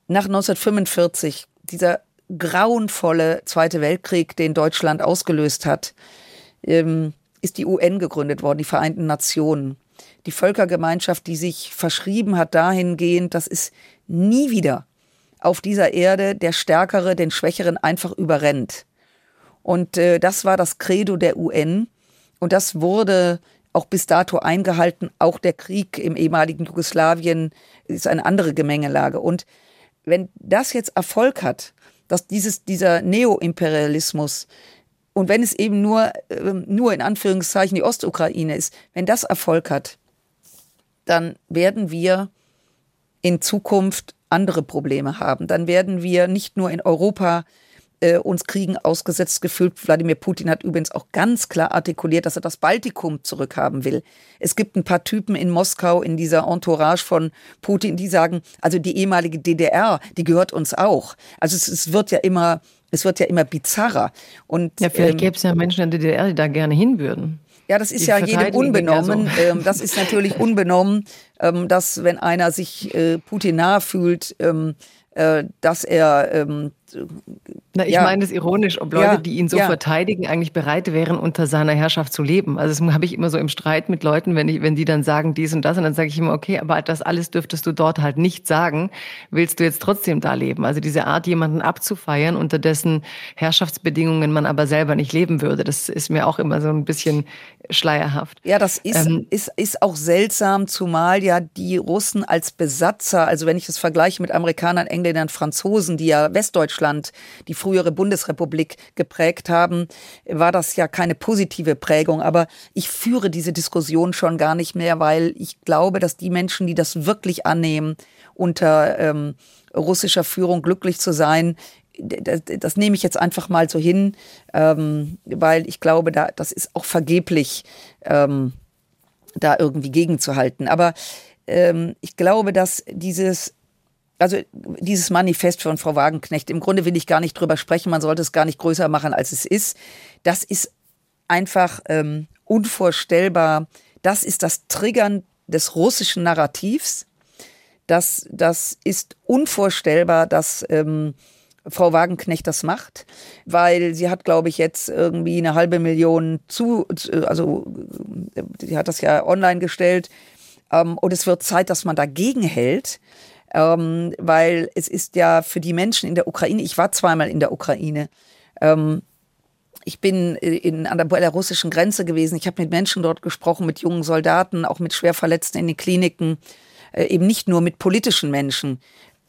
nach 1945 dieser grauenvolle Zweite Weltkrieg, den Deutschland ausgelöst hat, ähm, ist die UN gegründet worden, die Vereinten Nationen. Die Völkergemeinschaft, die sich verschrieben hat dahingehend, dass es nie wieder auf dieser Erde der Stärkere den Schwächeren einfach überrennt. Und äh, das war das Credo der UN. Und das wurde auch bis dato eingehalten. Auch der Krieg im ehemaligen Jugoslawien ist eine andere Gemengelage. Und wenn das jetzt Erfolg hat, dass dieses, dieser Neoimperialismus und wenn es eben nur, ähm, nur in Anführungszeichen die Ostukraine ist, wenn das Erfolg hat, dann werden wir in Zukunft andere Probleme haben. Dann werden wir nicht nur in Europa äh, uns Kriegen ausgesetzt gefühlt. Wladimir Putin hat übrigens auch ganz klar artikuliert, dass er das Baltikum zurückhaben will. Es gibt ein paar Typen in Moskau in dieser Entourage von Putin, die sagen, also die ehemalige DDR, die gehört uns auch. Also es, es wird ja immer es wird ja immer bizarrer. Und, ja, vielleicht ähm, gäbe es ja Menschen in der DDR, die da gerne hin würden. Ja, das ist die ja jedem unbenommen. So. Ähm, das ist natürlich unbenommen, ähm, dass wenn einer sich äh, Putin nahe fühlt, ähm, äh, dass er na, ich ja. meine es ironisch, ob Leute, ja, die ihn so ja. verteidigen, eigentlich bereit wären, unter seiner Herrschaft zu leben. Also das habe ich immer so im Streit mit Leuten, wenn, ich, wenn die dann sagen dies und das, und dann sage ich immer, okay, aber das alles dürftest du dort halt nicht sagen. Willst du jetzt trotzdem da leben? Also diese Art, jemanden abzufeiern, unter dessen Herrschaftsbedingungen man aber selber nicht leben würde, das ist mir auch immer so ein bisschen schleierhaft. Ja, das ist, ähm, ist, ist auch seltsam, zumal ja die Russen als Besatzer, also wenn ich das vergleiche mit Amerikanern, Engländern, Franzosen, die ja Westdeutschland, die frühere Bundesrepublik geprägt haben, war das ja keine positive Prägung. Aber ich führe diese Diskussion schon gar nicht mehr, weil ich glaube, dass die Menschen, die das wirklich annehmen, unter ähm, russischer Führung glücklich zu sein, das, das, nehme ich jetzt einfach mal so hin, ähm, weil ich glaube, da, das ist auch vergeblich, ähm, da irgendwie gegenzuhalten. Aber ähm, ich glaube, dass dieses also dieses Manifest von Frau Wagenknecht, im Grunde will ich gar nicht drüber sprechen, man sollte es gar nicht größer machen, als es ist. Das ist einfach ähm, unvorstellbar. Das ist das Triggern des russischen Narrativs. Das, das ist unvorstellbar, dass ähm, Frau Wagenknecht das macht, weil sie hat, glaube ich, jetzt irgendwie eine halbe Million zu, also sie hat das ja online gestellt. Ähm, und es wird Zeit, dass man dagegen hält ähm, weil es ist ja für die Menschen in der Ukraine, ich war zweimal in der Ukraine, ähm, ich bin in, an der belarussischen Grenze gewesen, ich habe mit Menschen dort gesprochen, mit jungen Soldaten, auch mit Schwerverletzten in den Kliniken, äh, eben nicht nur mit politischen Menschen.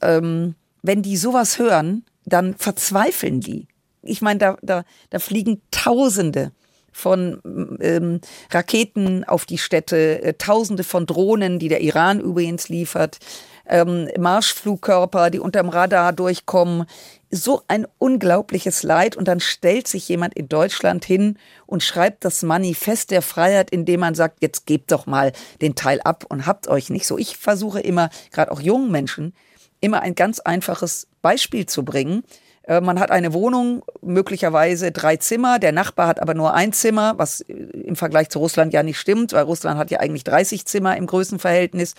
Ähm, wenn die sowas hören, dann verzweifeln die. Ich meine, da, da, da fliegen Tausende von ähm, Raketen auf die Städte, äh, Tausende von Drohnen, die der Iran übrigens liefert ähm, Marschflugkörper, die unterm Radar durchkommen. So ein unglaubliches Leid. Und dann stellt sich jemand in Deutschland hin und schreibt das Manifest der Freiheit, indem man sagt, jetzt gebt doch mal den Teil ab und habt euch nicht so. Ich versuche immer, gerade auch jungen Menschen, immer ein ganz einfaches Beispiel zu bringen. Äh, man hat eine Wohnung, möglicherweise drei Zimmer, der Nachbar hat aber nur ein Zimmer, was im Vergleich zu Russland ja nicht stimmt, weil Russland hat ja eigentlich 30 Zimmer im Größenverhältnis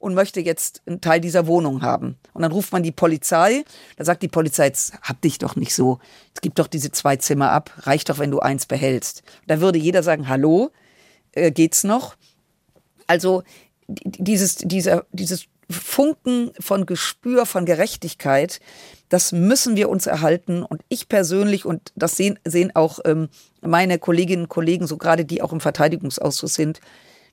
und möchte jetzt einen Teil dieser Wohnung haben. Und dann ruft man die Polizei. Da sagt die Polizei, jetzt hab dich doch nicht so. Es gibt doch diese zwei Zimmer ab. Reicht doch, wenn du eins behältst. Da würde jeder sagen, hallo, äh, geht's noch. Also dieses, dieser, dieses Funken von Gespür, von Gerechtigkeit, das müssen wir uns erhalten. Und ich persönlich, und das sehen, sehen auch ähm, meine Kolleginnen und Kollegen, so gerade die auch im Verteidigungsausschuss sind,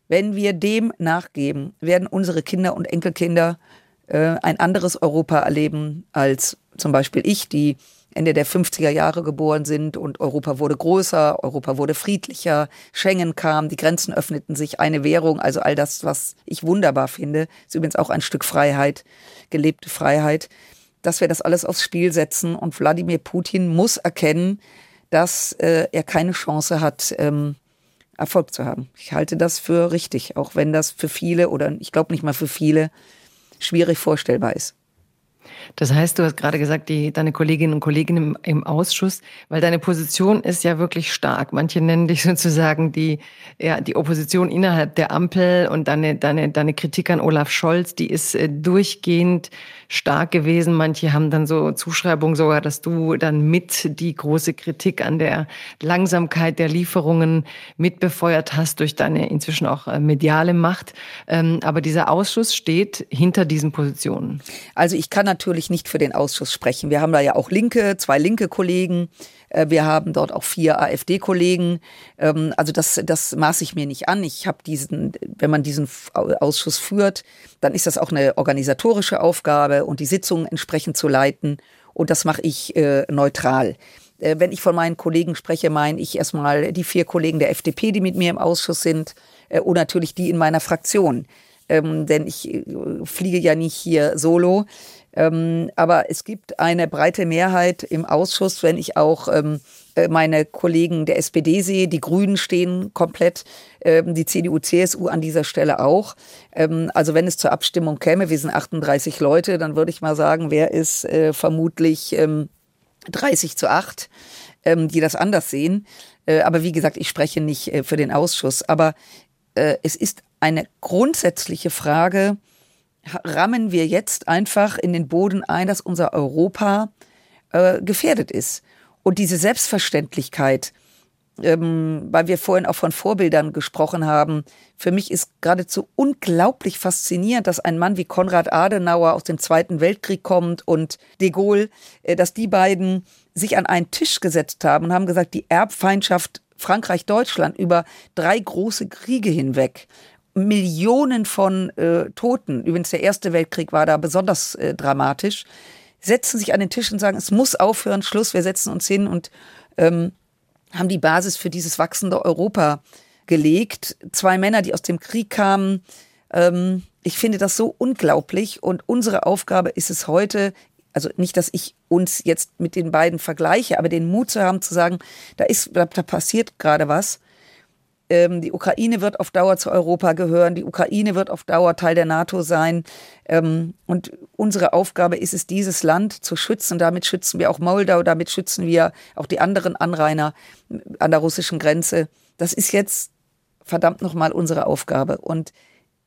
wenn wir dem nachgeben, werden unsere Kinder und Enkelkinder äh, ein anderes Europa erleben als zum Beispiel ich, die Ende der 50er Jahre geboren sind und Europa wurde größer, Europa wurde friedlicher, Schengen kam, die Grenzen öffneten sich, eine Währung, also all das, was ich wunderbar finde, ist übrigens auch ein Stück Freiheit, gelebte Freiheit, dass wir das alles aufs Spiel setzen. Und Wladimir Putin muss erkennen, dass äh, er keine Chance hat, ähm, Erfolg zu haben. Ich halte das für richtig, auch wenn das für viele oder ich glaube nicht mal für viele schwierig vorstellbar ist. Das heißt, du hast gerade gesagt, die, deine Kolleginnen und Kollegen im, im, Ausschuss, weil deine Position ist ja wirklich stark. Manche nennen dich sozusagen die, ja, die Opposition innerhalb der Ampel und deine, deine, deine Kritik an Olaf Scholz, die ist äh, durchgehend stark gewesen. Manche haben dann so Zuschreibungen sogar, dass du dann mit die große Kritik an der Langsamkeit der Lieferungen mitbefeuert hast durch deine inzwischen auch äh, mediale Macht. Ähm, aber dieser Ausschuss steht hinter diesen Positionen. Also ich kann natürlich nicht für den Ausschuss sprechen. Wir haben da ja auch Linke, zwei linke Kollegen. Äh, wir haben dort auch vier AfD-Kollegen. Ähm, also das, das maße ich mir nicht an. Ich habe diesen, wenn man diesen Ausschuss führt, dann ist das auch eine organisatorische Aufgabe und die Sitzungen entsprechend zu leiten. Und das mache ich äh, neutral. Äh, wenn ich von meinen Kollegen spreche, meine ich erstmal die vier Kollegen der FDP, die mit mir im Ausschuss sind, und natürlich die in meiner Fraktion. Ähm, denn ich fliege ja nicht hier solo. Ähm, aber es gibt eine breite Mehrheit im Ausschuss, wenn ich auch ähm, äh, meine Kollegen der SPD sehe, die Grünen stehen komplett, ähm, die CDU, CSU an dieser Stelle auch. Ähm, also wenn es zur Abstimmung käme, wir sind 38 Leute, dann würde ich mal sagen, wer ist äh, vermutlich ähm, 30 zu 8, ähm, die das anders sehen. Äh, aber wie gesagt, ich spreche nicht äh, für den Ausschuss. Aber äh, es ist eine grundsätzliche Frage, rammen wir jetzt einfach in den Boden ein, dass unser Europa äh, gefährdet ist. Und diese Selbstverständlichkeit, ähm, weil wir vorhin auch von Vorbildern gesprochen haben, für mich ist geradezu unglaublich faszinierend, dass ein Mann wie Konrad Adenauer aus dem Zweiten Weltkrieg kommt und de Gaulle, äh, dass die beiden sich an einen Tisch gesetzt haben und haben gesagt, die Erbfeindschaft Frankreich-Deutschland über drei große Kriege hinweg Millionen von äh, Toten, übrigens der Erste Weltkrieg war da besonders äh, dramatisch, setzen sich an den Tisch und sagen, es muss aufhören, Schluss, wir setzen uns hin und ähm, haben die Basis für dieses wachsende Europa gelegt. Zwei Männer, die aus dem Krieg kamen. Ähm, ich finde das so unglaublich und unsere Aufgabe ist es heute, also nicht, dass ich uns jetzt mit den beiden vergleiche, aber den Mut zu haben, zu sagen, da ist, da passiert gerade was ähm, die Ukraine wird auf Dauer zu Europa gehören. Die Ukraine wird auf Dauer Teil der NATO sein. Ähm, und unsere Aufgabe ist es, dieses Land zu schützen. Damit schützen wir auch Moldau, damit schützen wir auch die anderen Anrainer an der russischen Grenze. Das ist jetzt verdammt nochmal unsere Aufgabe. Und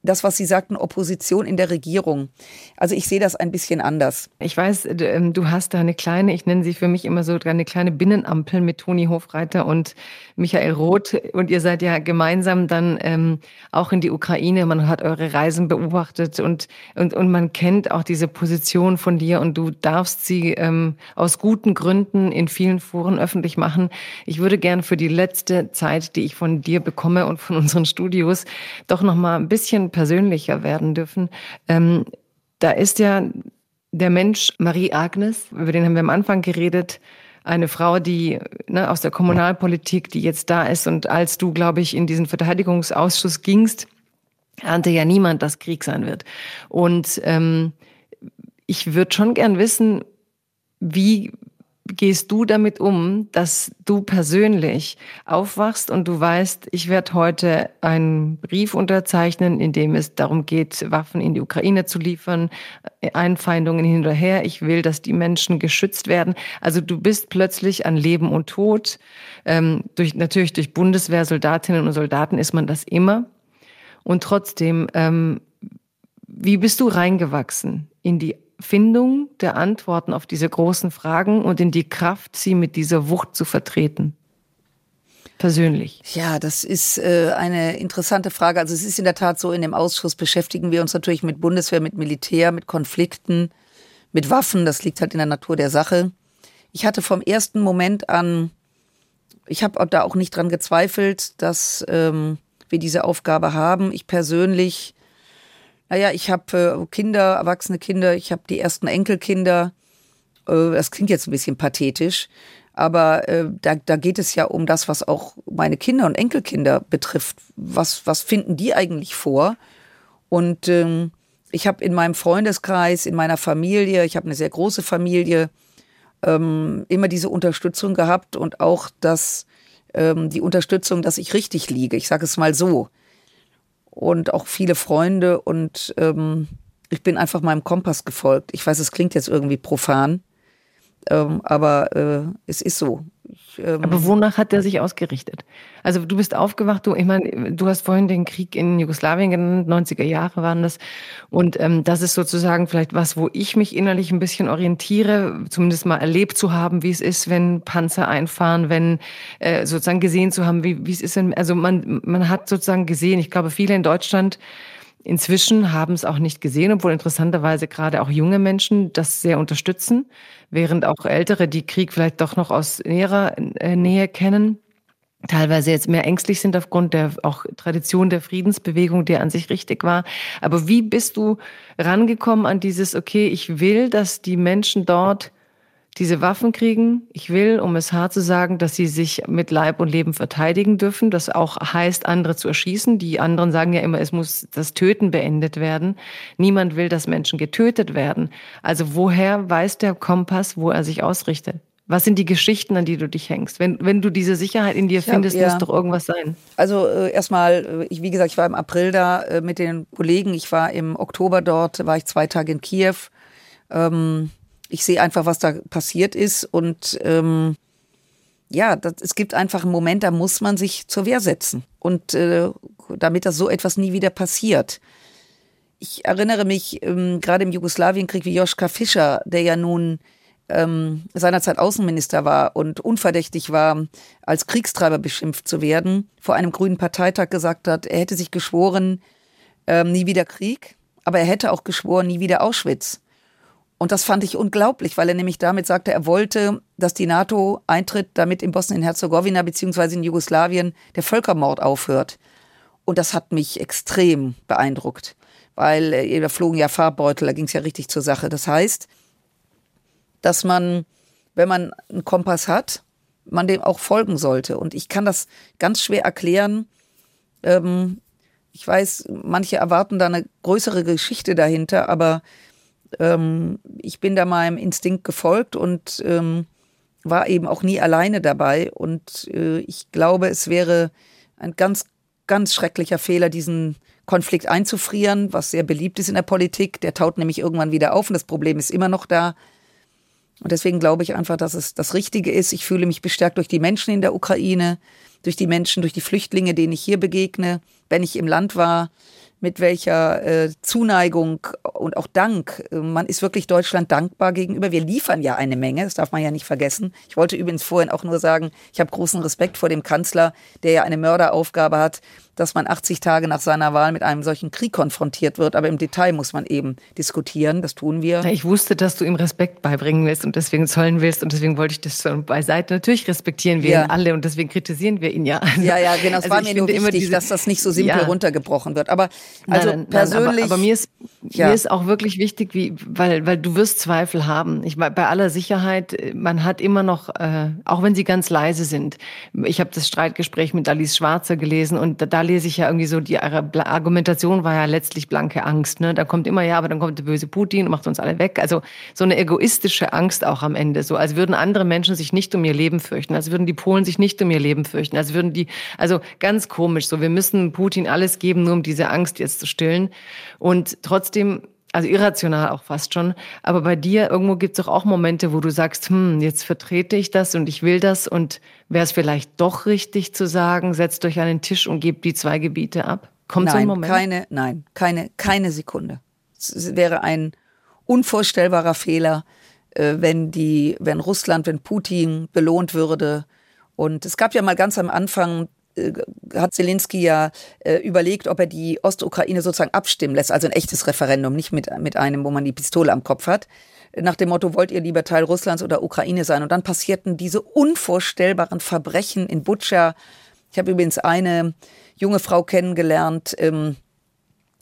das, was Sie sagten, Opposition in der Regierung. Also ich sehe das ein bisschen anders. Ich weiß, ähm, du hast da eine kleine, ich nenne sie für mich immer so eine kleine Binnenampel mit Toni Hofreiter und Michael Roth. Und ihr seid ja gemeinsam dann ähm, auch in die Ukraine. Man hat eure Reisen beobachtet und, und, und man kennt auch diese Position von dir und du darfst sie ähm, aus guten Gründen in vielen Foren öffentlich machen. Ich würde gern für die letzte Zeit, die ich von dir bekomme und von unseren Studios, doch noch mal ein bisschen persönlicher werden dürfen. Ähm, da ist ja der Mensch Marie Agnes, über den haben wir am Anfang geredet, eine Frau, die ne, aus der Kommunalpolitik, die jetzt da ist. Und als du, glaube ich, in diesen Verteidigungsausschuss gingst, ahnte ja niemand, dass Krieg sein wird. Und ähm, ich würde schon gern wissen, wie gehst du damit um, dass du persönlich aufwachst und du weißt, ich werde heute einen Brief unterzeichnen, in dem es darum geht, Waffen in die Ukraine zu liefern, Einfeindungen hinterher. Ich will, dass die Menschen geschützt werden. Also du bist plötzlich an Leben und Tod. Ähm, durch, natürlich durch Bundeswehrsoldatinnen und Soldaten ist man das immer. Und trotzdem, ähm, wie bist du reingewachsen in die Findung der Antworten auf diese großen Fragen und in die Kraft, sie mit dieser Wucht zu vertreten? persönlich? Ja, das ist äh, eine interessante Frage. Also es ist in der Tat so, in dem Ausschuss beschäftigen wir uns natürlich mit Bundeswehr, mit Militär, mit Konflikten, mit Waffen. Das liegt halt in der Natur der Sache. Ich hatte vom ersten Moment an, ich habe da auch nicht dran gezweifelt, dass ähm, wir diese Aufgabe haben. Ich persönlich, naja, ich habe äh, Kinder, erwachsene Kinder, ich habe die ersten Enkelkinder. Äh, das klingt jetzt ein bisschen pathetisch, aber äh, da, da geht es ja um das, was auch meine Kinder und Enkelkinder betrifft. Was, was finden die eigentlich vor? Und ähm, ich habe in meinem Freundeskreis, in meiner Familie, ich habe eine sehr große Familie, ähm, immer diese Unterstützung gehabt und auch das, ähm, die Unterstützung, dass ich richtig liege. Ich sage es mal so. Und auch viele Freunde und ähm, ich bin einfach meinem Kompass gefolgt. Ich weiß, es klingt jetzt irgendwie profan, ähm, aber äh, es ist so. Ich, ähm aber wonach hat der sich ausgerichtet? Also du bist aufgewacht, du, ich meine, du hast vorhin den Krieg in Jugoslawien genannt, 90er Jahre waren das. Und ähm, das ist sozusagen vielleicht was, wo ich mich innerlich ein bisschen orientiere, zumindest mal erlebt zu haben, wie es ist, wenn Panzer einfahren, wenn äh, sozusagen gesehen zu haben, wie, wie es ist. Also man, man hat sozusagen gesehen, ich glaube, viele in Deutschland Inzwischen haben es auch nicht gesehen, obwohl interessanterweise gerade auch junge Menschen das sehr unterstützen, während auch Ältere, die Krieg vielleicht doch noch aus näherer äh, Nähe kennen, teilweise jetzt mehr ängstlich sind aufgrund der auch Tradition der Friedensbewegung, die an sich richtig war. Aber wie bist du rangekommen an dieses, okay, ich will, dass die Menschen dort diese Waffen kriegen. Ich will, um es hart zu sagen, dass sie sich mit Leib und Leben verteidigen dürfen. Das auch heißt, andere zu erschießen. Die anderen sagen ja immer, es muss das Töten beendet werden. Niemand will, dass Menschen getötet werden. Also woher weiß der Kompass, wo er sich ausrichtet? Was sind die Geschichten, an die du dich hängst? Wenn, wenn du diese Sicherheit in dir findest, ja, ja. muss doch irgendwas sein. Also äh, erstmal, äh, ich, wie gesagt, ich war im April da äh, mit den Kollegen. Ich war im Oktober dort, war ich zwei Tage in Kiew. Ähm, ich sehe einfach, was da passiert ist und ähm, ja, das, es gibt einfach einen Moment, da muss man sich zur Wehr setzen und äh, damit das so etwas nie wieder passiert. Ich erinnere mich ähm, gerade im Jugoslawienkrieg wie Joschka Fischer, der ja nun ähm, seinerzeit Außenminister war und unverdächtig war, als Kriegstreiber beschimpft zu werden, vor einem grünen Parteitag gesagt hat, er hätte sich geschworen, ähm, nie wieder Krieg, aber er hätte auch geschworen, nie wieder Auschwitz. Und das fand ich unglaublich, weil er nämlich damit sagte, er wollte, dass die NATO eintritt, damit in Bosnien-Herzegowina beziehungsweise in Jugoslawien der Völkermord aufhört. Und das hat mich extrem beeindruckt, weil äh, da flogen ja Farbbeutel, da ging es ja richtig zur Sache. Das heißt, dass man, wenn man einen Kompass hat, man dem auch folgen sollte. Und ich kann das ganz schwer erklären. Ähm, ich weiß, manche erwarten da eine größere Geschichte dahinter, aber ähm, ich bin da meinem Instinkt gefolgt und ähm, war eben auch nie alleine dabei. Und äh, ich glaube, es wäre ein ganz, ganz schrecklicher Fehler, diesen Konflikt einzufrieren, was sehr beliebt ist in der Politik. Der taut nämlich irgendwann wieder auf und das Problem ist immer noch da. Und deswegen glaube ich einfach, dass es das Richtige ist. Ich fühle mich bestärkt durch die Menschen in der Ukraine, durch die Menschen, durch die Flüchtlinge, denen ich hier begegne, wenn ich im Land war mit welcher äh, Zuneigung und auch Dank. Äh, man ist wirklich Deutschland dankbar gegenüber. Wir liefern ja eine Menge, das darf man ja nicht vergessen. Ich wollte übrigens vorhin auch nur sagen, ich habe großen Respekt vor dem Kanzler, der ja eine Mörderaufgabe hat, dass man 80 Tage nach seiner Wahl mit einem solchen Krieg konfrontiert wird. Aber im Detail muss man eben diskutieren. Das tun wir. Ich wusste, dass du ihm Respekt beibringen willst und deswegen zollen willst und deswegen wollte ich das so beiseite. Natürlich respektieren wir ja. ihn alle und deswegen kritisieren wir ihn ja. Also, ja, ja, genau. Es also war mir nur wichtig, diese, dass das nicht so simpel ja. runtergebrochen wird. Aber also nein, nein, persönlich. Nein, aber, aber, mir ist ja. mir ist auch wirklich wichtig, wie weil weil du wirst Zweifel haben. Ich bei aller Sicherheit, man hat immer noch, äh, auch wenn sie ganz leise sind. Ich habe das Streitgespräch mit Alice Schwarzer gelesen und da, da lese ich ja irgendwie so, die Argumentation war ja letztlich blanke Angst. Ne? Da kommt immer, ja, aber dann kommt der böse Putin und macht uns alle weg. Also so eine egoistische Angst auch am Ende. So, als würden andere Menschen sich nicht um ihr Leben fürchten, als würden die Polen sich nicht um ihr Leben fürchten, als würden die, also ganz komisch, so, wir müssen Putin alles geben, nur um diese Angst jetzt zu stillen. Und trotzdem also irrational auch fast schon. Aber bei dir irgendwo gibt es doch auch Momente, wo du sagst, hm, jetzt vertrete ich das und ich will das und wäre es vielleicht doch richtig zu sagen, setzt euch an den Tisch und gebt die zwei Gebiete ab? Kommt nein, so ein Moment? Keine, nein, keine, keine Sekunde. Es wäre ein unvorstellbarer Fehler, äh, wenn die, wenn Russland, wenn Putin belohnt würde Und es gab ja mal ganz am Anfang hat Zelensky ja äh, überlegt, ob er die Ostukraine sozusagen abstimmen lässt, also ein echtes Referendum, nicht mit, mit einem, wo man die Pistole am Kopf hat. Nach dem Motto, wollt ihr lieber Teil Russlands oder Ukraine sein? Und dann passierten diese unvorstellbaren Verbrechen in Butscha. Ich habe übrigens eine junge Frau kennengelernt, ähm,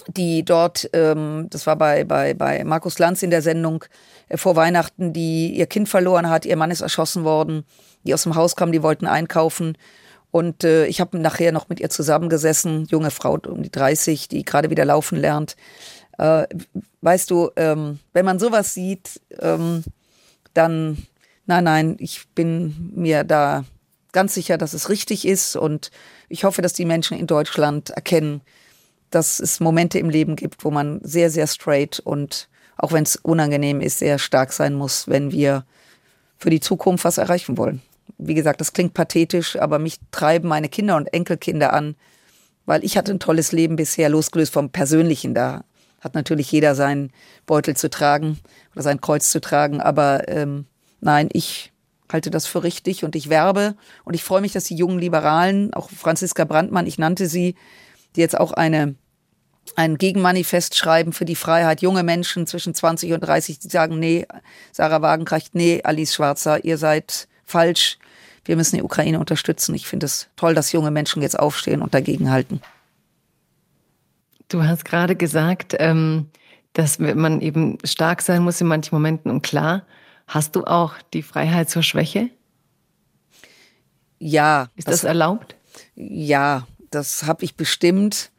die dort, ähm, das war bei, bei, bei Markus Lanz in der Sendung äh, vor Weihnachten, die ihr Kind verloren hat, ihr Mann ist erschossen worden, die aus dem Haus kam, die wollten einkaufen und äh, ich habe nachher noch mit ihr zusammengesessen, junge Frau um die 30, die gerade wieder laufen lernt. Äh, weißt du, ähm, wenn man sowas sieht, ähm, dann, nein, nein, ich bin mir da ganz sicher, dass es richtig ist und ich hoffe, dass die Menschen in Deutschland erkennen, dass es Momente im Leben gibt, wo man sehr, sehr straight und auch wenn es unangenehm ist, sehr stark sein muss, wenn wir für die Zukunft was erreichen wollen wie gesagt, das klingt pathetisch, aber mich treiben meine Kinder und Enkelkinder an, weil ich hatte ein tolles Leben bisher, losgelöst vom Persönlichen. Da hat natürlich jeder seinen Beutel zu tragen oder sein Kreuz zu tragen, aber ähm, nein, ich halte das für richtig und ich werbe und ich freue mich, dass die jungen Liberalen, auch Franziska Brandmann, ich nannte sie, die jetzt auch eine ein Gegenmanifest schreiben für die Freiheit. Junge Menschen zwischen 20 und 30, die sagen, nee, Sarah Wagenknecht, nee, Alice Schwarzer, ihr seid falsch. Wir müssen die Ukraine unterstützen. Ich finde es toll, dass junge Menschen jetzt aufstehen und dagegenhalten. Du hast gerade gesagt, ähm, dass man eben stark sein muss in manchen Momenten. Und klar, hast du auch die Freiheit zur Schwäche? Ja. Ist das, das erlaubt? Ja, das habe ich bestimmt.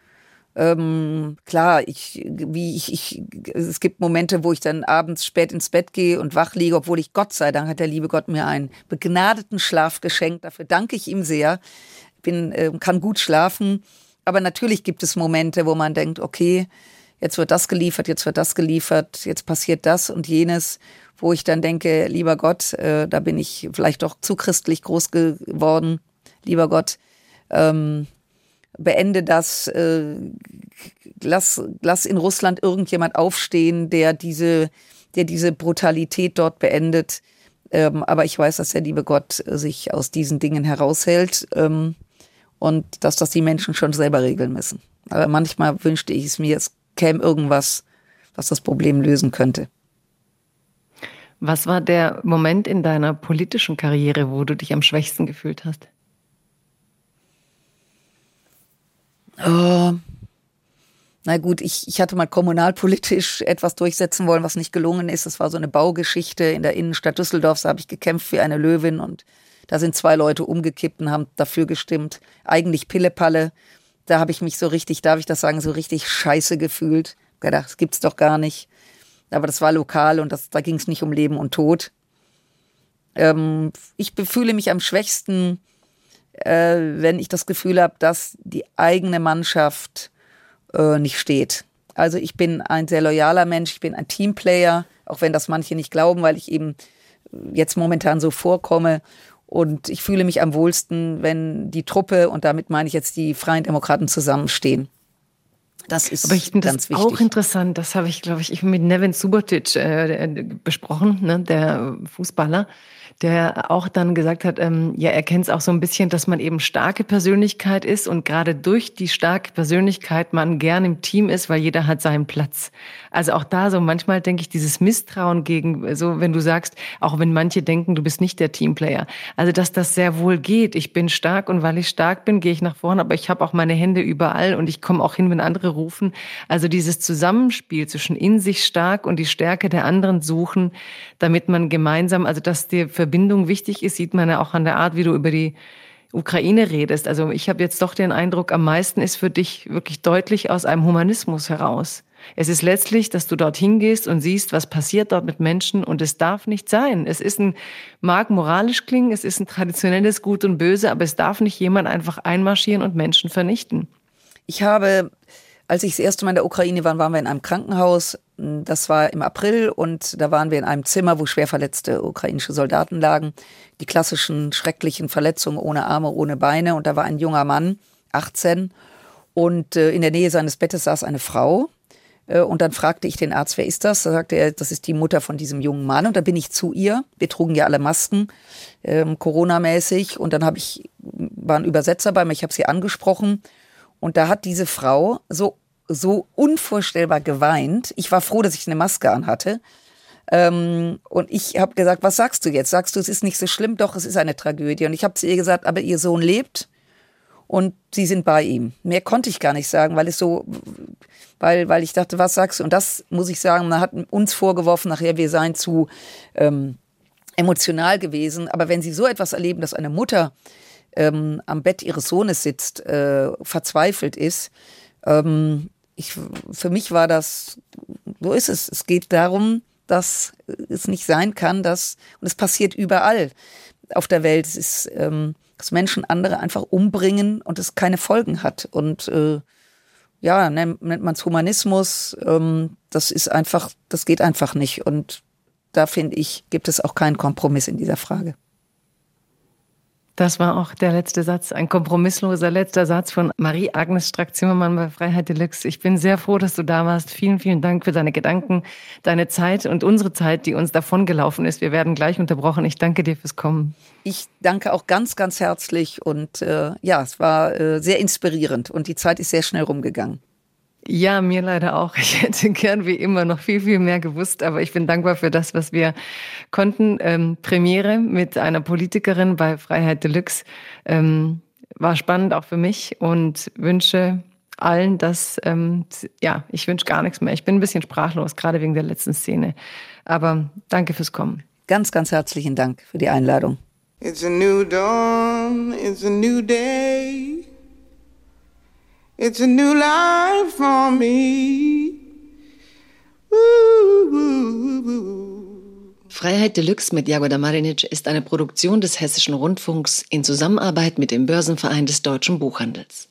Ähm, klar, ich, wie ich, ich, es gibt Momente, wo ich dann abends spät ins Bett gehe und wach liege, obwohl ich Gott sei Dank hat der liebe Gott mir einen begnadeten Schlaf geschenkt. Dafür danke ich ihm sehr. Bin, äh, kann gut schlafen. Aber natürlich gibt es Momente, wo man denkt, okay, jetzt wird das geliefert, jetzt wird das geliefert, jetzt passiert das und jenes, wo ich dann denke, lieber Gott, äh, da bin ich vielleicht doch zu christlich groß geworden, lieber Gott. Ähm, beende das, äh, lass, lass in Russland irgendjemand aufstehen, der diese, der diese Brutalität dort beendet. Ähm, aber ich weiß, dass der liebe Gott sich aus diesen Dingen heraushält ähm, und dass das die Menschen schon selber regeln müssen. Aber manchmal wünschte ich es mir, es käme irgendwas, was das Problem lösen könnte. Was war der Moment in deiner politischen Karriere, wo du dich am schwächsten gefühlt hast? Oh, na gut, ich, ich hatte mal kommunalpolitisch etwas durchsetzen wollen, was nicht gelungen ist. Das war so eine Baugeschichte in der Innenstadt Düsseldorf. Da habe ich gekämpft wie eine Löwin und da sind zwei Leute umgekippt und haben dafür gestimmt. Eigentlich Pillepalle. Da habe ich mich so richtig, darf ich das sagen, so richtig scheiße gefühlt. Gedacht, das gibt's doch gar nicht. Aber das war lokal und das, da ging es nicht um Leben und Tod. Ähm, ich fühle mich am schwächsten, äh, wenn ich das Gefühl habe, dass die eigene Mannschaft äh, nicht steht. Also ich bin ein sehr loyaler Mensch, ich bin ein Teamplayer, auch wenn das manche nicht glauben, weil ich eben jetzt momentan so vorkomme. Und ich fühle mich am wohlsten, wenn die Truppe, und damit meine ich jetzt die Freien Demokraten, zusammenstehen. Das ist Aber ich finde das wichtig. auch interessant. Das habe ich, glaube ich, mit Nevin Subotic äh, besprochen, ne, der Fußballer der auch dann gesagt hat, ähm, ja, er kennt es auch so ein bisschen, dass man eben starke Persönlichkeit ist und gerade durch die starke Persönlichkeit man gern im Team ist, weil jeder hat seinen Platz. Also auch da so manchmal denke ich dieses Misstrauen gegen, so wenn du sagst, auch wenn manche denken, du bist nicht der Teamplayer. Also dass das sehr wohl geht. Ich bin stark und weil ich stark bin, gehe ich nach vorne, aber ich habe auch meine Hände überall und ich komme auch hin, wenn andere rufen. Also dieses Zusammenspiel zwischen in sich stark und die Stärke der anderen suchen, damit man gemeinsam, also dass dir für Verbindung wichtig ist, sieht man ja auch an der Art, wie du über die Ukraine redest. Also ich habe jetzt doch den Eindruck, am meisten ist für dich wirklich deutlich aus einem Humanismus heraus. Es ist letztlich, dass du dorthin gehst und siehst, was passiert dort mit Menschen und es darf nicht sein. Es ist ein, mag moralisch klingen, es ist ein traditionelles Gut und Böse, aber es darf nicht jemand einfach einmarschieren und Menschen vernichten. Ich habe als ich das erste Mal in der Ukraine war, waren wir in einem Krankenhaus. Das war im April und da waren wir in einem Zimmer, wo schwer verletzte ukrainische Soldaten lagen. Die klassischen schrecklichen Verletzungen ohne Arme, ohne Beine. Und da war ein junger Mann, 18. Und äh, in der Nähe seines Bettes saß eine Frau. Äh, und dann fragte ich den Arzt, wer ist das? Da sagte er, das ist die Mutter von diesem jungen Mann. Und dann bin ich zu ihr. Wir trugen ja alle Masken, ähm, Corona-mäßig. Und dann habe ich, war ein Übersetzer bei mir, ich habe sie angesprochen. Und da hat diese Frau so, so unvorstellbar geweint. Ich war froh, dass ich eine Maske anhatte. Ähm, und ich habe gesagt, was sagst du jetzt? Sagst du, es ist nicht so schlimm? Doch, es ist eine Tragödie. Und ich habe zu ihr gesagt, aber ihr Sohn lebt und sie sind bei ihm. Mehr konnte ich gar nicht sagen, weil es so, weil, weil ich dachte, was sagst du? Und das muss ich sagen, man hat uns vorgeworfen, nachher wir seien zu ähm, emotional gewesen. Aber wenn sie so etwas erleben, dass eine Mutter ähm, am Bett ihres Sohnes sitzt, äh, verzweifelt ist, ähm, ich, für mich war das, so ist es. Es geht darum, dass es nicht sein kann, dass, und es passiert überall auf der Welt, es ist, ähm, dass Menschen andere einfach umbringen und es keine Folgen hat. Und äh, ja, nennt, nennt man es Humanismus, ähm, das ist einfach, das geht einfach nicht. Und da finde ich, gibt es auch keinen Kompromiss in dieser Frage. Das war auch der letzte Satz, ein kompromissloser letzter Satz von Marie-Agnes Strack-Zimmermann bei Freiheit Deluxe. Ich bin sehr froh, dass du da warst. Vielen, vielen Dank für deine Gedanken, deine Zeit und unsere Zeit, die uns davongelaufen ist. Wir werden gleich unterbrochen. Ich danke dir fürs Kommen. Ich danke auch ganz, ganz herzlich und äh, ja, es war äh, sehr inspirierend und die Zeit ist sehr schnell rumgegangen. Ja, mir leider auch. Ich hätte gern wie immer noch viel, viel mehr gewusst, aber ich bin dankbar für das, was wir konnten. Ähm, Premiere mit einer Politikerin bei Freiheit Deluxe ähm, war spannend auch für mich und wünsche allen, dass, ähm, ja, ich wünsche gar nichts mehr. Ich bin ein bisschen sprachlos, gerade wegen der letzten Szene. Aber danke fürs Kommen. Ganz, ganz herzlichen Dank für die Einladung. It's a new dawn, it's a new day. It's a new life for me. Freiheit Deluxe mit Jagoda Marinic ist eine Produktion des Hessischen Rundfunks in Zusammenarbeit mit dem Börsenverein des deutschen Buchhandels.